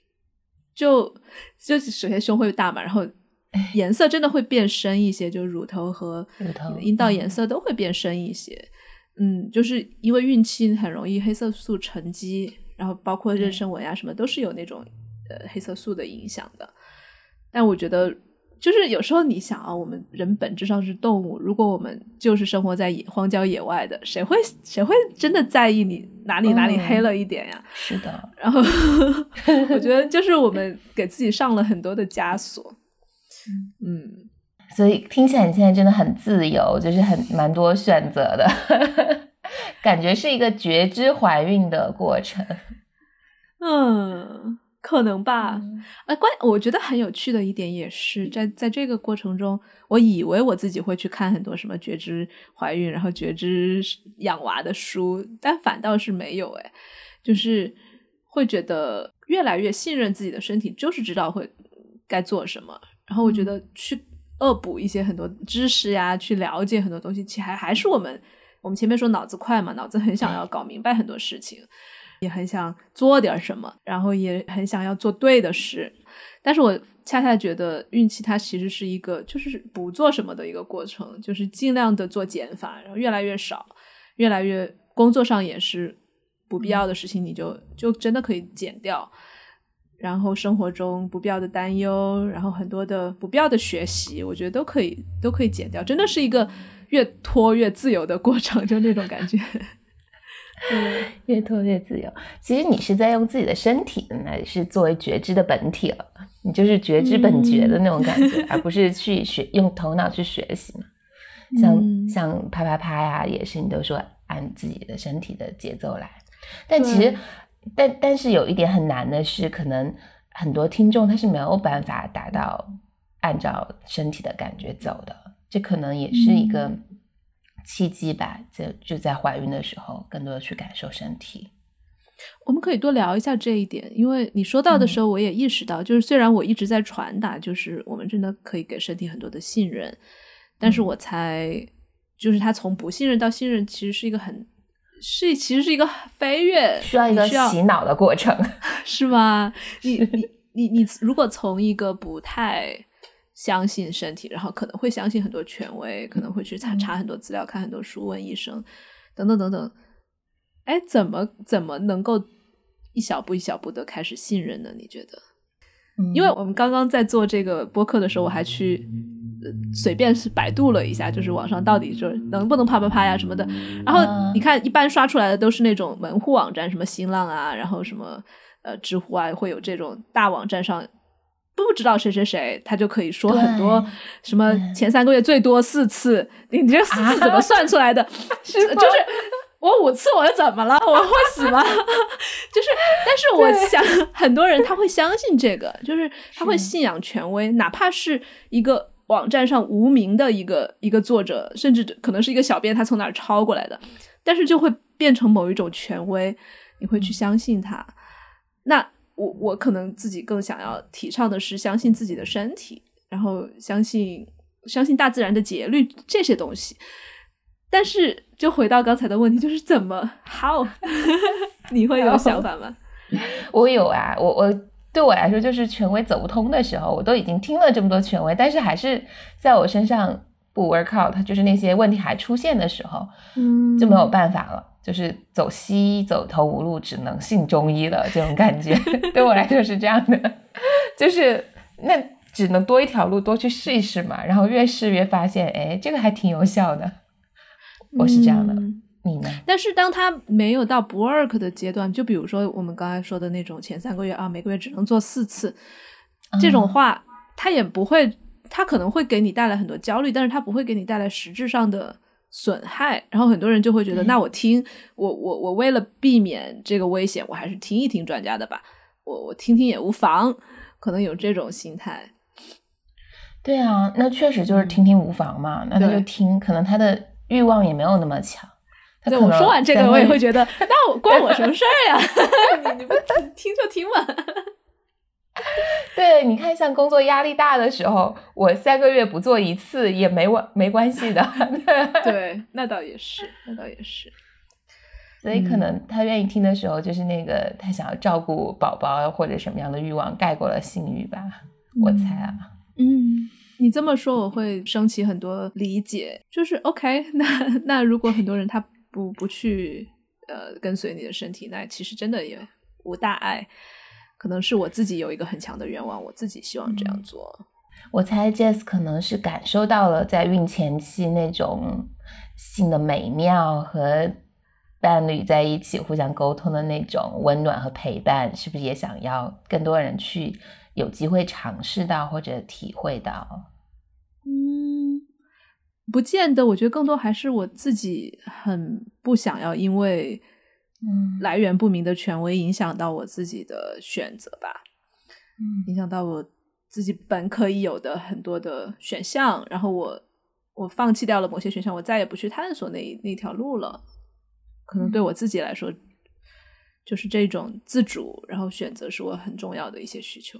就就首先胸会大嘛，然后颜色真的会变深一些，就乳头和阴道颜色都会变深一些。嗯，就是因为孕期很容易黑色素沉积，然后包括妊娠纹啊什么都是有那种呃黑色素的影响的。但我觉得，就是有时候你想啊，我们人本质上是动物，如果我们就是生活在野荒郊野外的，谁会谁会真的在意你哪里哪里黑了一点呀？是的。然后 我觉得，就是我们给自己上了很多的枷锁。嗯。所以听起来你现在真的很自由，就是很蛮多选择的，感觉是一个觉知怀孕的过程。嗯，可能吧。呃，关我觉得很有趣的一点也是在在这个过程中，我以为我自己会去看很多什么觉知怀孕，然后觉知养娃的书，但反倒是没有。哎，就是会觉得越来越信任自己的身体，就是知道会该做什么。然后我觉得去。恶补一些很多知识呀，去了解很多东西，其实还还是我们我们前面说脑子快嘛，脑子很想要搞明白很多事情，也很想做点什么，然后也很想要做对的事。但是我恰恰觉得运气它其实是一个就是不做什么的一个过程，就是尽量的做减法，然后越来越少，越来越工作上也是不必要的事情，你就就真的可以减掉。然后生活中不必要的担忧，然后很多的不必要的学习，我觉得都可以都可以减掉，真的是一个越拖越自由的过程，就那种感觉。嗯，越拖越自由。其实你是在用自己的身体，那是作为觉知的本体了，你就是觉知本觉的那种感觉，而不是去学用头脑去学习嘛。像像啪啪啪呀，也是你都说按自己的身体的节奏来，但其实。但但是有一点很难的是，可能很多听众他是没有办法达到按照身体的感觉走的，这可能也是一个契机吧。就就在怀孕的时候，更多的去感受身体。我们可以多聊一下这一点，因为你说到的时候，我也意识到，就是虽然我一直在传达，就是我们真的可以给身体很多的信任，但是我才就是他从不信任到信任，其实是一个很。是，其实是一个飞跃，需要一个洗脑的过程，是吗？你你你你，如果从一个不太相信身体，然后可能会相信很多权威，可能会去查查很多资料，看很多书，问医生，等等等等，哎，怎么怎么能够一小步一小步的开始信任呢？你觉得？因为我们刚刚在做这个播客的时候，我还去。呃随便是百度了一下，就是网上到底就是能不能啪啪啪呀什么的。然后你看，一般刷出来的都是那种门户网站，什么新浪啊，然后什么呃知乎啊，会有这种大网站上不知道谁谁谁，他就可以说很多什么前三个月最多四次，你这四次怎么算出来的？就是我五次我又怎么了？我会死吗？就是，但是我想很多人他会相信这个，就是他会信仰权威，哪怕是一个。网站上无名的一个一个作者，甚至可能是一个小编，他从哪儿抄过来的，但是就会变成某一种权威，你会去相信他。那我我可能自己更想要提倡的是相信自己的身体，然后相信相信大自然的节律这些东西。但是就回到刚才的问题，就是怎么 how？你会有想法吗？我有啊，我我。对我来说，就是权威走不通的时候，我都已经听了这么多权威，但是还是在我身上不 work out，就是那些问题还出现的时候，嗯，就没有办法了，就是走西医走投无路，只能信中医了，这种感觉。对我来说是这样的，就是那只能多一条路，多去试一试嘛，然后越试越发现，哎，这个还挺有效的，我是这样的。你呢但是当他没有到不 work 的阶段，就比如说我们刚才说的那种前三个月啊，每个月只能做四次，这种话，他也不会，他可能会给你带来很多焦虑，但是他不会给你带来实质上的损害。然后很多人就会觉得，那我听我我我为了避免这个危险，我还是听一听专家的吧，我我听听也无妨，可能有这种心态。对啊，那确实就是听听无妨嘛，那他就听，可能他的欲望也没有那么强。对我说完这个，我也会觉得，那我关我什么事儿呀？你你不听就听嘛。对，你看，像工作压力大的时候，我三个月不做一次也没关没关系的。对，那倒也是，那倒也是。所以可能他愿意听的时候，就是那个他想要照顾宝宝或者什么样的欲望盖过了性欲吧，我猜啊。嗯，你这么说我会升起很多理解，就是 OK，那那如果很多人他不不去呃跟随你的身体，那其实真的也无大碍。可能是我自己有一个很强的愿望，我自己希望这样做。我猜 Jess 可能是感受到了在孕前期那种性的美妙和伴侣在一起互相沟通的那种温暖和陪伴，是不是也想要更多人去有机会尝试到或者体会到？嗯，不见得。我觉得更多还是我自己很不想要，因为。来源不明的权威影响到我自己的选择吧，嗯，影响到我自己本可以有的很多的选项，然后我我放弃掉了某些选项，我再也不去探索那那条路了。可能对我自己来说，就是这种自主，然后选择是我很重要的一些需求。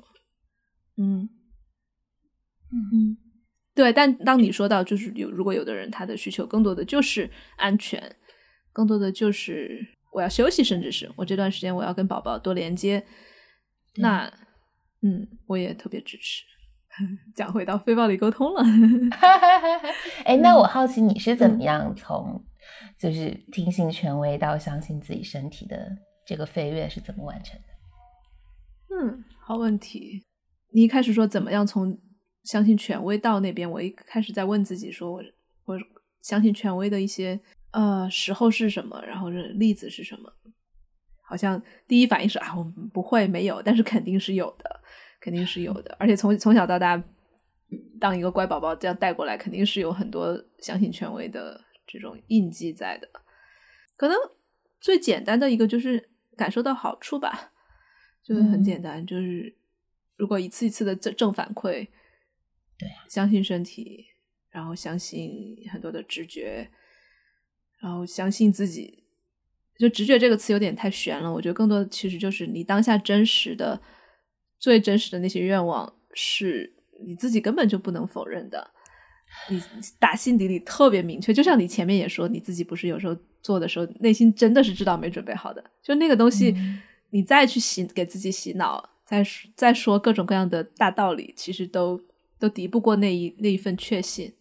嗯嗯，对。但当你说到就是有如果有的人他的需求更多的就是安全，更多的就是。我要休息，甚至是我这段时间我要跟宝宝多连接，那嗯，我也特别支持。讲回到非暴力沟通了，哎，那我好奇你是怎么样从就是听信权威到相信自己身体的这个飞跃是怎么完成的？嗯，好问题。你一开始说怎么样从相信权威到那边，我一开始在问自己说，我我相信权威的一些。呃，时候是什么？然后是例子是什么？好像第一反应是啊，我们不会没有，但是肯定是有的，肯定是有的。而且从从小到大，当一个乖宝宝这样带过来，肯定是有很多相信权威的这种印记在的。可能最简单的一个就是感受到好处吧，就是很简单，就是如果一次一次的正正反馈，对，相信身体，然后相信很多的直觉。然后相信自己，就直觉这个词有点太玄了。我觉得更多的其实就是你当下真实的、最真实的那些愿望，是你自己根本就不能否认的。你打心底里特别明确，就像你前面也说，你自己不是有时候做的时候，内心真的是知道没准备好的。就那个东西，你再去洗给自己洗脑，再再说各种各样的大道理，其实都都敌不过那一那一份确信。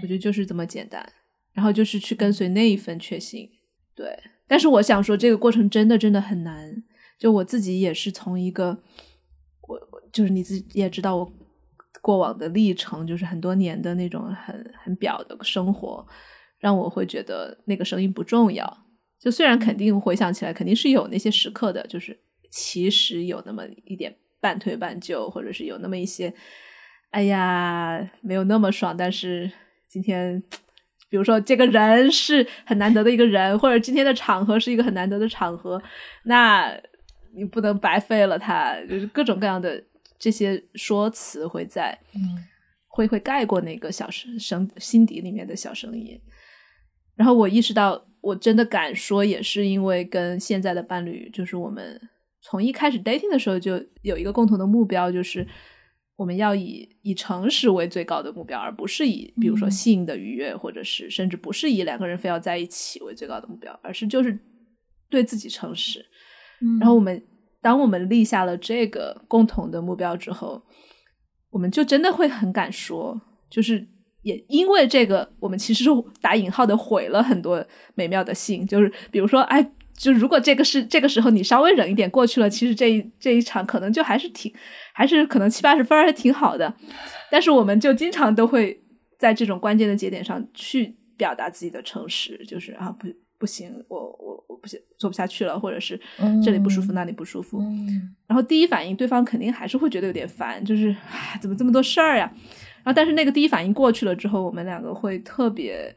我觉得就是这么简单。然后就是去跟随那一份确信，对。但是我想说，这个过程真的真的很难。就我自己也是从一个，我就是你自己也知道，我过往的历程，就是很多年的那种很很表的生活，让我会觉得那个声音不重要。就虽然肯定回想起来，肯定是有那些时刻的，就是其实有那么一点半推半就，或者是有那么一些，哎呀，没有那么爽。但是今天。比如说，这个人是很难得的一个人，或者今天的场合是一个很难得的场合，那你不能白费了他，就是各种各样的这些说辞会在，会会盖过那个小声声心底里面的小声音。然后我意识到，我真的敢说，也是因为跟现在的伴侣，就是我们从一开始 dating 的时候就有一个共同的目标，就是。我们要以以诚实为最高的目标，而不是以比如说性的愉悦，或者是甚至不是以两个人非要在一起为最高的目标，而是就是对自己诚实。然后我们当我们立下了这个共同的目标之后，我们就真的会很敢说，就是也因为这个，我们其实是打引号的毁了很多美妙的性，就是比如说，哎。就如果这个是这个时候你稍微忍一点过去了，其实这一这一场可能就还是挺，还是可能七八十分还挺好的。但是我们就经常都会在这种关键的节点上去表达自己的诚实，就是啊不不行，我我我不行做不下去了，或者是这里不舒服那里不舒服。然后第一反应对方肯定还是会觉得有点烦，就是怎么这么多事儿呀？然后但是那个第一反应过去了之后，我们两个会特别。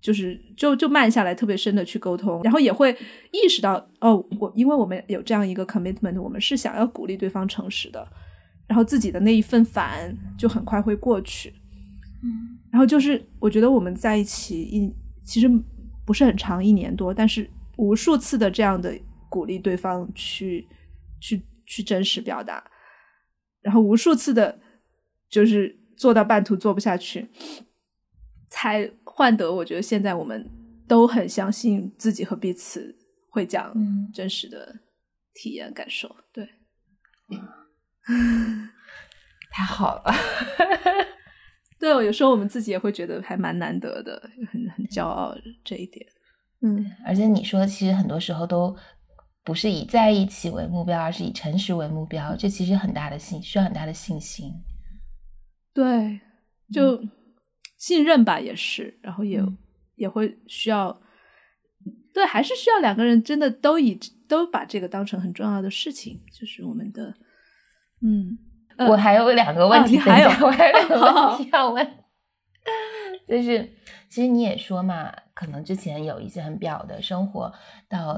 就是就就慢下来，特别深的去沟通，然后也会意识到哦，我因为我们有这样一个 commitment，我们是想要鼓励对方诚实的，然后自己的那一份烦就很快会过去。嗯，然后就是我觉得我们在一起一其实不是很长，一年多，但是无数次的这样的鼓励对方去去去真实表达，然后无数次的，就是做到半途做不下去，才换得我觉得现在我们都很相信自己和彼此会讲真实的体验感受，对，太好了。对，有时候我们自己也会觉得还蛮难得的，很很骄傲这一点。嗯，而且你说，其实很多时候都不是以在一起为目标，而是以诚实为目标，这其实很大的信，需要很大的信心。对，就信任吧，也是，然后也也会需要，对，还是需要两个人真的都以都把这个当成很重要的事情，就是我们的，嗯。我还有两个问题，还有我还有两个 问题要问，就是其实你也说嘛，可能之前有一些很表的生活，到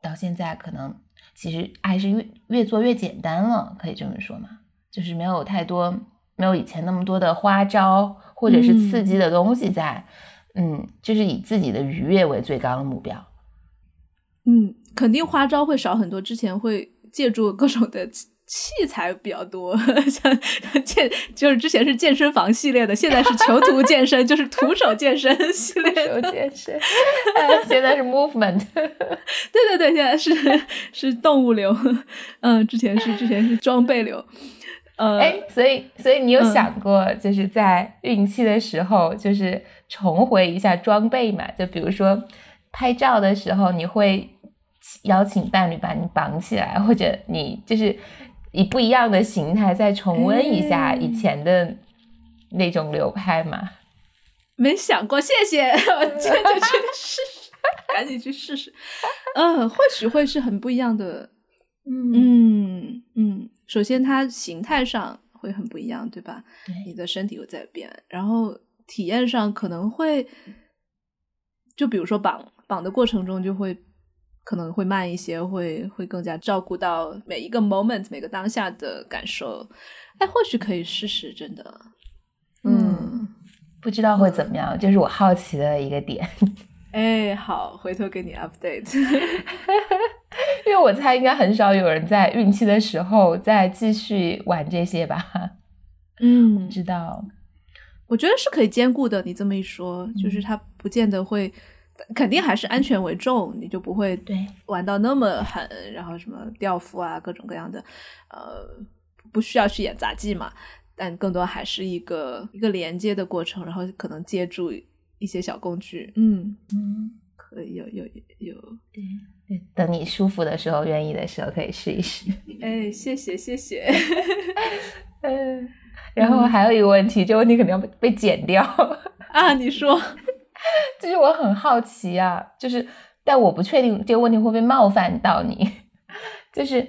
到现在可能其实爱是越越做越简单了，可以这么说嘛？就是没有太多，没有以前那么多的花招或者是刺激的东西在，嗯，就是以自己的愉悦为最高的目标。嗯，肯定花招会少很多，之前会借助各种的。器材比较多，像健就是之前是健身房系列的，现在是囚徒健身，就是徒手健身系列的健身。现在是 movement，对对对，现在是是动物流，嗯，之前是之前是装备流，呃，哎，所以所以你有想过，就是在孕期的时候，就是重回一下装备嘛？就比如说拍照的时候，你会邀请伴侣把你绑起来，或者你就是。以不一样的形态再重温一下以前的那种流拍嘛？没想过，谢谢，我 这就去试试，赶紧去试试。嗯，或许会是很不一样的。嗯嗯，首先它形态上会很不一样，对吧？对，你的身体有在变，然后体验上可能会，就比如说绑绑的过程中就会。可能会慢一些，会会更加照顾到每一个 moment 每个当下的感受。哎，或许可以试试，真的。嗯，不知道会怎么样，就是我好奇的一个点。哎，好，回头给你 update。因为我猜应该很少有人在孕期的时候再继续玩这些吧。嗯，知道。我觉得是可以兼顾的。你这么一说，就是它不见得会。肯定还是安全为重，你就不会对玩到那么狠，然后什么吊夫啊，各种各样的，呃，不需要去演杂技嘛。但更多还是一个一个连接的过程，然后可能借助一些小工具。嗯嗯，可以有有有，对对，等你舒服的时候，愿意的时候可以试一试。哎，谢谢谢谢。嗯，然后还有一个问题，这个问题肯定要被剪掉啊，你说。就是我很好奇啊，就是，但我不确定这个问题会不会冒犯到你。就是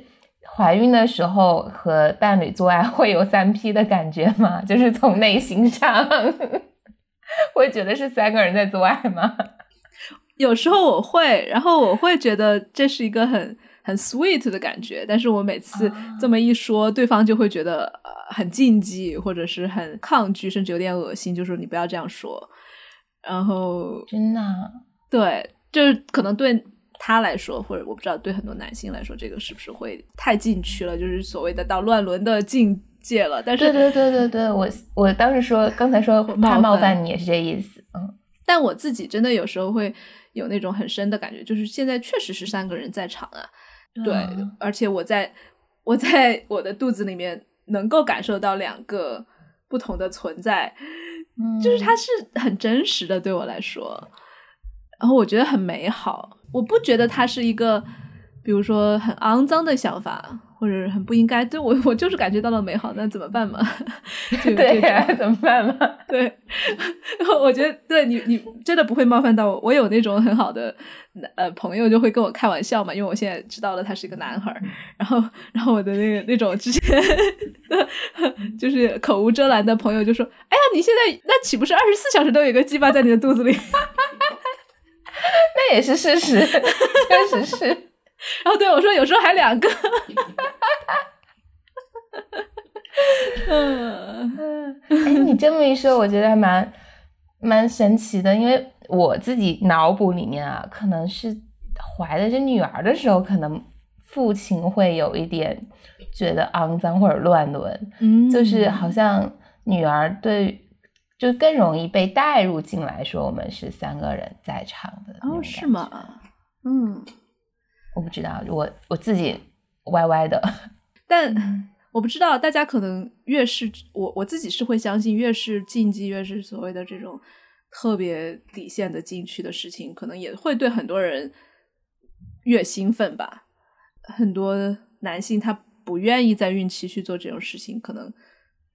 怀孕的时候和伴侣做爱会有三 P 的感觉吗？就是从内心上 会觉得是三个人在做爱吗？有时候我会，然后我会觉得这是一个很很 sweet 的感觉，但是我每次这么一说，对方就会觉得呃很禁忌，或者是很抗拒，甚至有点恶心，就说你不要这样说。然后真的对，就是可能对他来说，或者我不知道对很多男性来说，这个是不是会太禁区了？就是所谓的到乱伦的境界了。但是对对对对对，我我当时说刚才说怕冒犯你也是这意思，嗯。但我自己真的有时候会有那种很深的感觉，就是现在确实是三个人在场啊，对，而且我在我在我的肚子里面能够感受到两个不同的存在。嗯就是它是很真实的，对我来说，然后我觉得很美好。我不觉得它是一个，比如说很肮脏的想法，或者很不应该。对我，我就是感觉到了美好，那怎么办嘛？对呀，怎么办嘛？对，我觉得对你，你真的不会冒犯到我。我有那种很好的。呃，朋友就会跟我开玩笑嘛，因为我现在知道了他是一个男孩儿，然后，然后我的那个那种之前就是口无遮拦的朋友就说：“哎呀，你现在那岂不是二十四小时都有一个鸡巴在你的肚子里？”那也是事实，确实是。然后对我说：“有时候还两个。”嗯嗯，哎，你这么一说，我觉得还蛮蛮神奇的，因为。我自己脑补里面啊，可能是怀的是女儿的时候，可能父亲会有一点觉得肮脏或者乱伦，嗯，就是好像女儿对就更容易被带入进来，说我们是三个人在场的哦，是吗？嗯，我不知道，我我自己歪歪的，但。我不知道，大家可能越是我我自己是会相信，越是禁忌，越是所谓的这种特别底线的禁区的事情，可能也会对很多人越兴奋吧。很多男性他不愿意在孕期去做这种事情，可能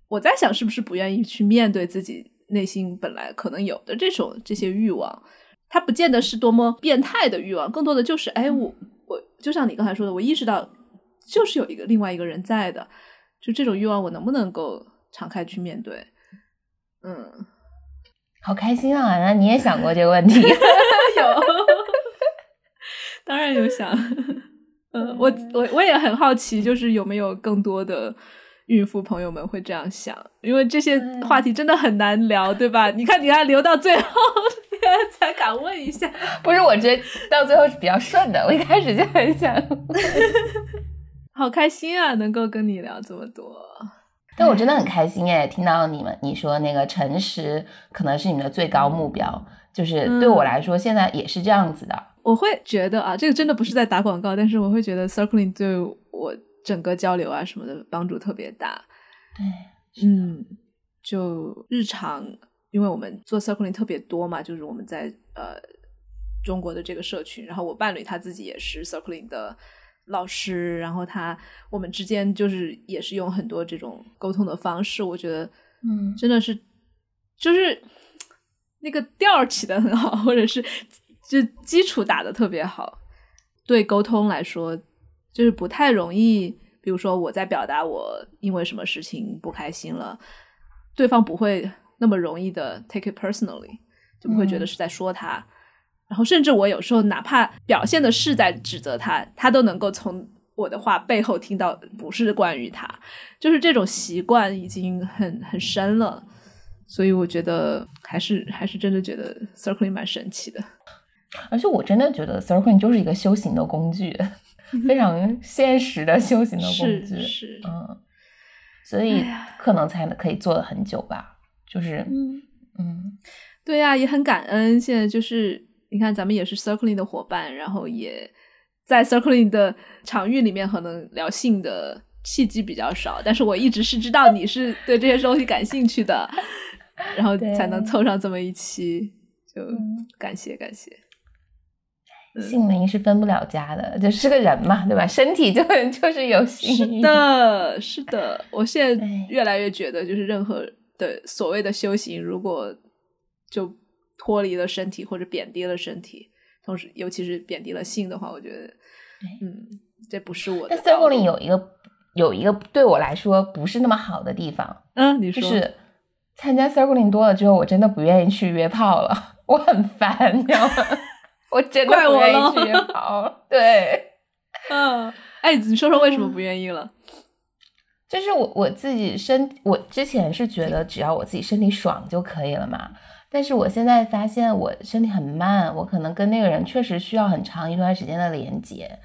我在想是不是不愿意去面对自己内心本来可能有的这种这些欲望，他不见得是多么变态的欲望，更多的就是哎，我我就像你刚才说的，我意识到就是有一个另外一个人在的。就这种欲望，我能不能够敞开去面对？嗯，好开心啊！那你也想过这个问题？有，当然有想。嗯，我我我也很好奇，就是有没有更多的孕妇朋友们会这样想？因为这些话题真的很难聊，对吧？你看，你看，留到最后 才敢问一下。不是，我觉得到最后是比较顺的。我一开始就很想。好开心啊，能够跟你聊这么多。但我真的很开心哎，听到你们你说那个诚实可能是你们的最高目标，就是对我来说现在也是这样子的。我会觉得啊，这个真的不是在打广告，但是我会觉得 circling 对我整个交流啊什么的帮助特别大。对，嗯，就日常，因为我们做 circling 特别多嘛，就是我们在呃中国的这个社群，然后我伴侣他自己也是 circling 的。老师，然后他我们之间就是也是用很多这种沟通的方式，我觉得，嗯，真的是就是那个调起的很好，或者是就基础打的特别好。对沟通来说，就是不太容易。比如说我在表达我因为什么事情不开心了，对方不会那么容易的 take it personally，就不会觉得是在说他。然后，甚至我有时候哪怕表现的是在指责他，他都能够从我的话背后听到不是关于他，就是这种习惯已经很很深了。所以我觉得还是还是真的觉得 circling 蛮神奇的。而且我真的觉得 circling 就是一个修行的工具，非常 现实的修行的工具。是，嗯，所以可能才可以做的很久吧。就是，嗯嗯，对呀，也很感恩。现在就是。你看，咱们也是 circling 的伙伴，然后也在 circling 的场域里面，可能聊性的契机比较少，但是我一直是知道你是对这些东西感兴趣的，然后才能凑上这么一期，就感谢感谢。姓名是分不了家的，就是个人嘛，对吧？身体就 就是有性。是的，是的，我现在越来越觉得，就是任何的所谓的修行，如果就。脱离了身体或者贬低了身体，同时尤其是贬低了性的话，我觉得，嗯，这不是我的。那 circling 有一个有一个对我来说不是那么好的地方，嗯，你说，就是参加 circling 多了之后，我真的不愿意去约炮了，我很烦，你知道吗？我真的不愿意去约炮，对，嗯，哎，你说说为什么不愿意了？就是我我自己身，我之前是觉得只要我自己身体爽就可以了嘛。但是我现在发现我身体很慢，我可能跟那个人确实需要很长一段时间的连接，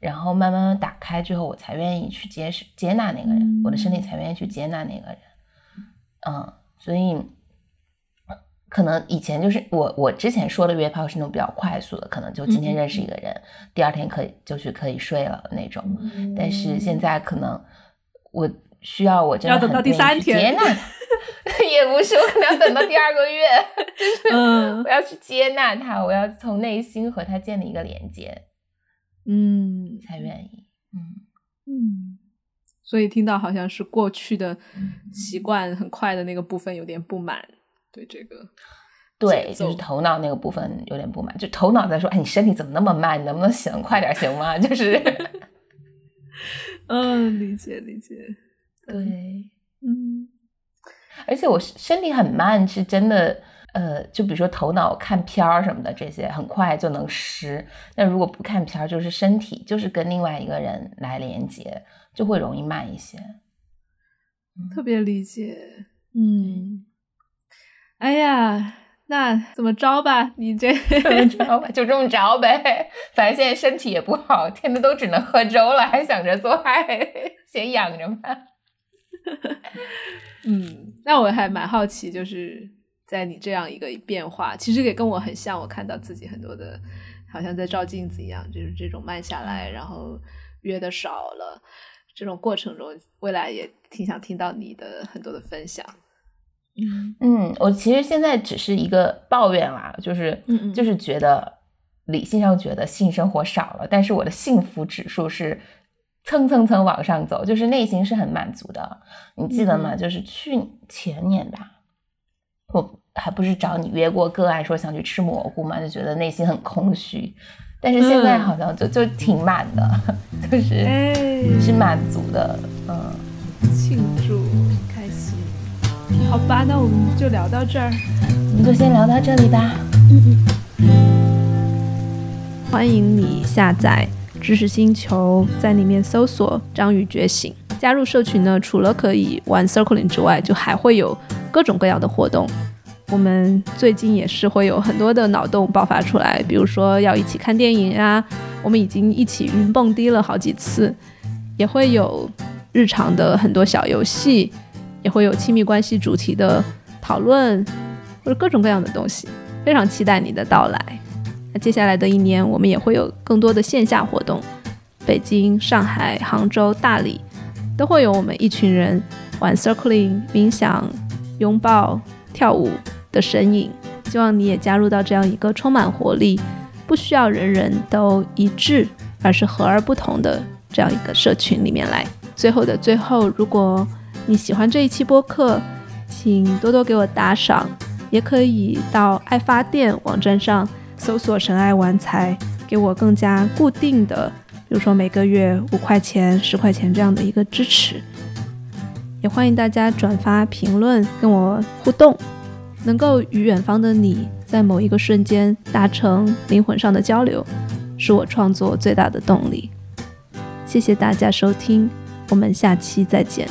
然后慢慢慢打开之后，我才愿意去接接纳那个人，我的身体才愿意去接纳那个人。嗯，所以可能以前就是我我之前说的约炮是那种比较快速的，可能就今天认识一个人，第二天可以就去可以睡了那种。但是现在可能我需要我真的很第三天接纳 他。也不是，我可能要等到第二个月，就是我要去接纳他，我要从内心和他建立一个连接，嗯，才愿意，嗯嗯。所以听到好像是过去的习惯很快的那个部分有点不满，对这个，对，就是头脑那个部分有点不满，就头脑在说：“哎，你身体怎么那么慢？你能不能行快点行吗？”就是，嗯，理解理解，对，嗯。而且我身体很慢，是真的，呃，就比如说头脑看片儿什么的，这些很快就能湿。那如果不看片儿，就是身体就是跟另外一个人来连接，就会容易慢一些。特别理解，嗯。哎呀，那怎么着吧？你这 怎么着吧？就这么着呗。反正现在身体也不好，天天都只能喝粥了，还想着做爱，先养着吧。嗯，那我还蛮好奇，就是在你这样一个变化，其实也跟我很像。我看到自己很多的，好像在照镜子一样，就是这种慢下来，然后约的少了，这种过程中，未来也挺想听到你的很多的分享。嗯嗯，我其实现在只是一个抱怨啦，就是就是觉得理性上觉得性生活少了，但是我的幸福指数是。蹭蹭蹭往上走，就是内心是很满足的。你记得吗？就是去前年吧，我还不是找你约过个案，说想去吃蘑菇嘛，就觉得内心很空虚。但是现在好像就就挺满的，就是是满足的。嗯，庆祝。好吧，那我们就聊到这儿，我们就先聊到这里吧。嗯嗯欢迎你下载。知识星球在里面搜索“章鱼觉醒”，加入社群呢。除了可以玩 Circling 之外，就还会有各种各样的活动。我们最近也是会有很多的脑洞爆发出来，比如说要一起看电影啊，我们已经一起云蹦迪了好几次，也会有日常的很多小游戏，也会有亲密关系主题的讨论，或者各种各样的东西。非常期待你的到来。那接下来的一年，我们也会有更多的线下活动，北京、上海、杭州、大理都会有我们一群人玩 circling、冥想、拥抱、跳舞的身影。希望你也加入到这样一个充满活力、不需要人人都一致，而是和而不同的这样一个社群里面来。最后的最后，如果你喜欢这一期播客，请多多给我打赏，也可以到爱发电网站上。搜索“神爱玩财”，给我更加固定的，比如说每个月五块钱、十块钱这样的一个支持。也欢迎大家转发、评论，跟我互动，能够与远方的你在某一个瞬间达成灵魂上的交流，是我创作最大的动力。谢谢大家收听，我们下期再见。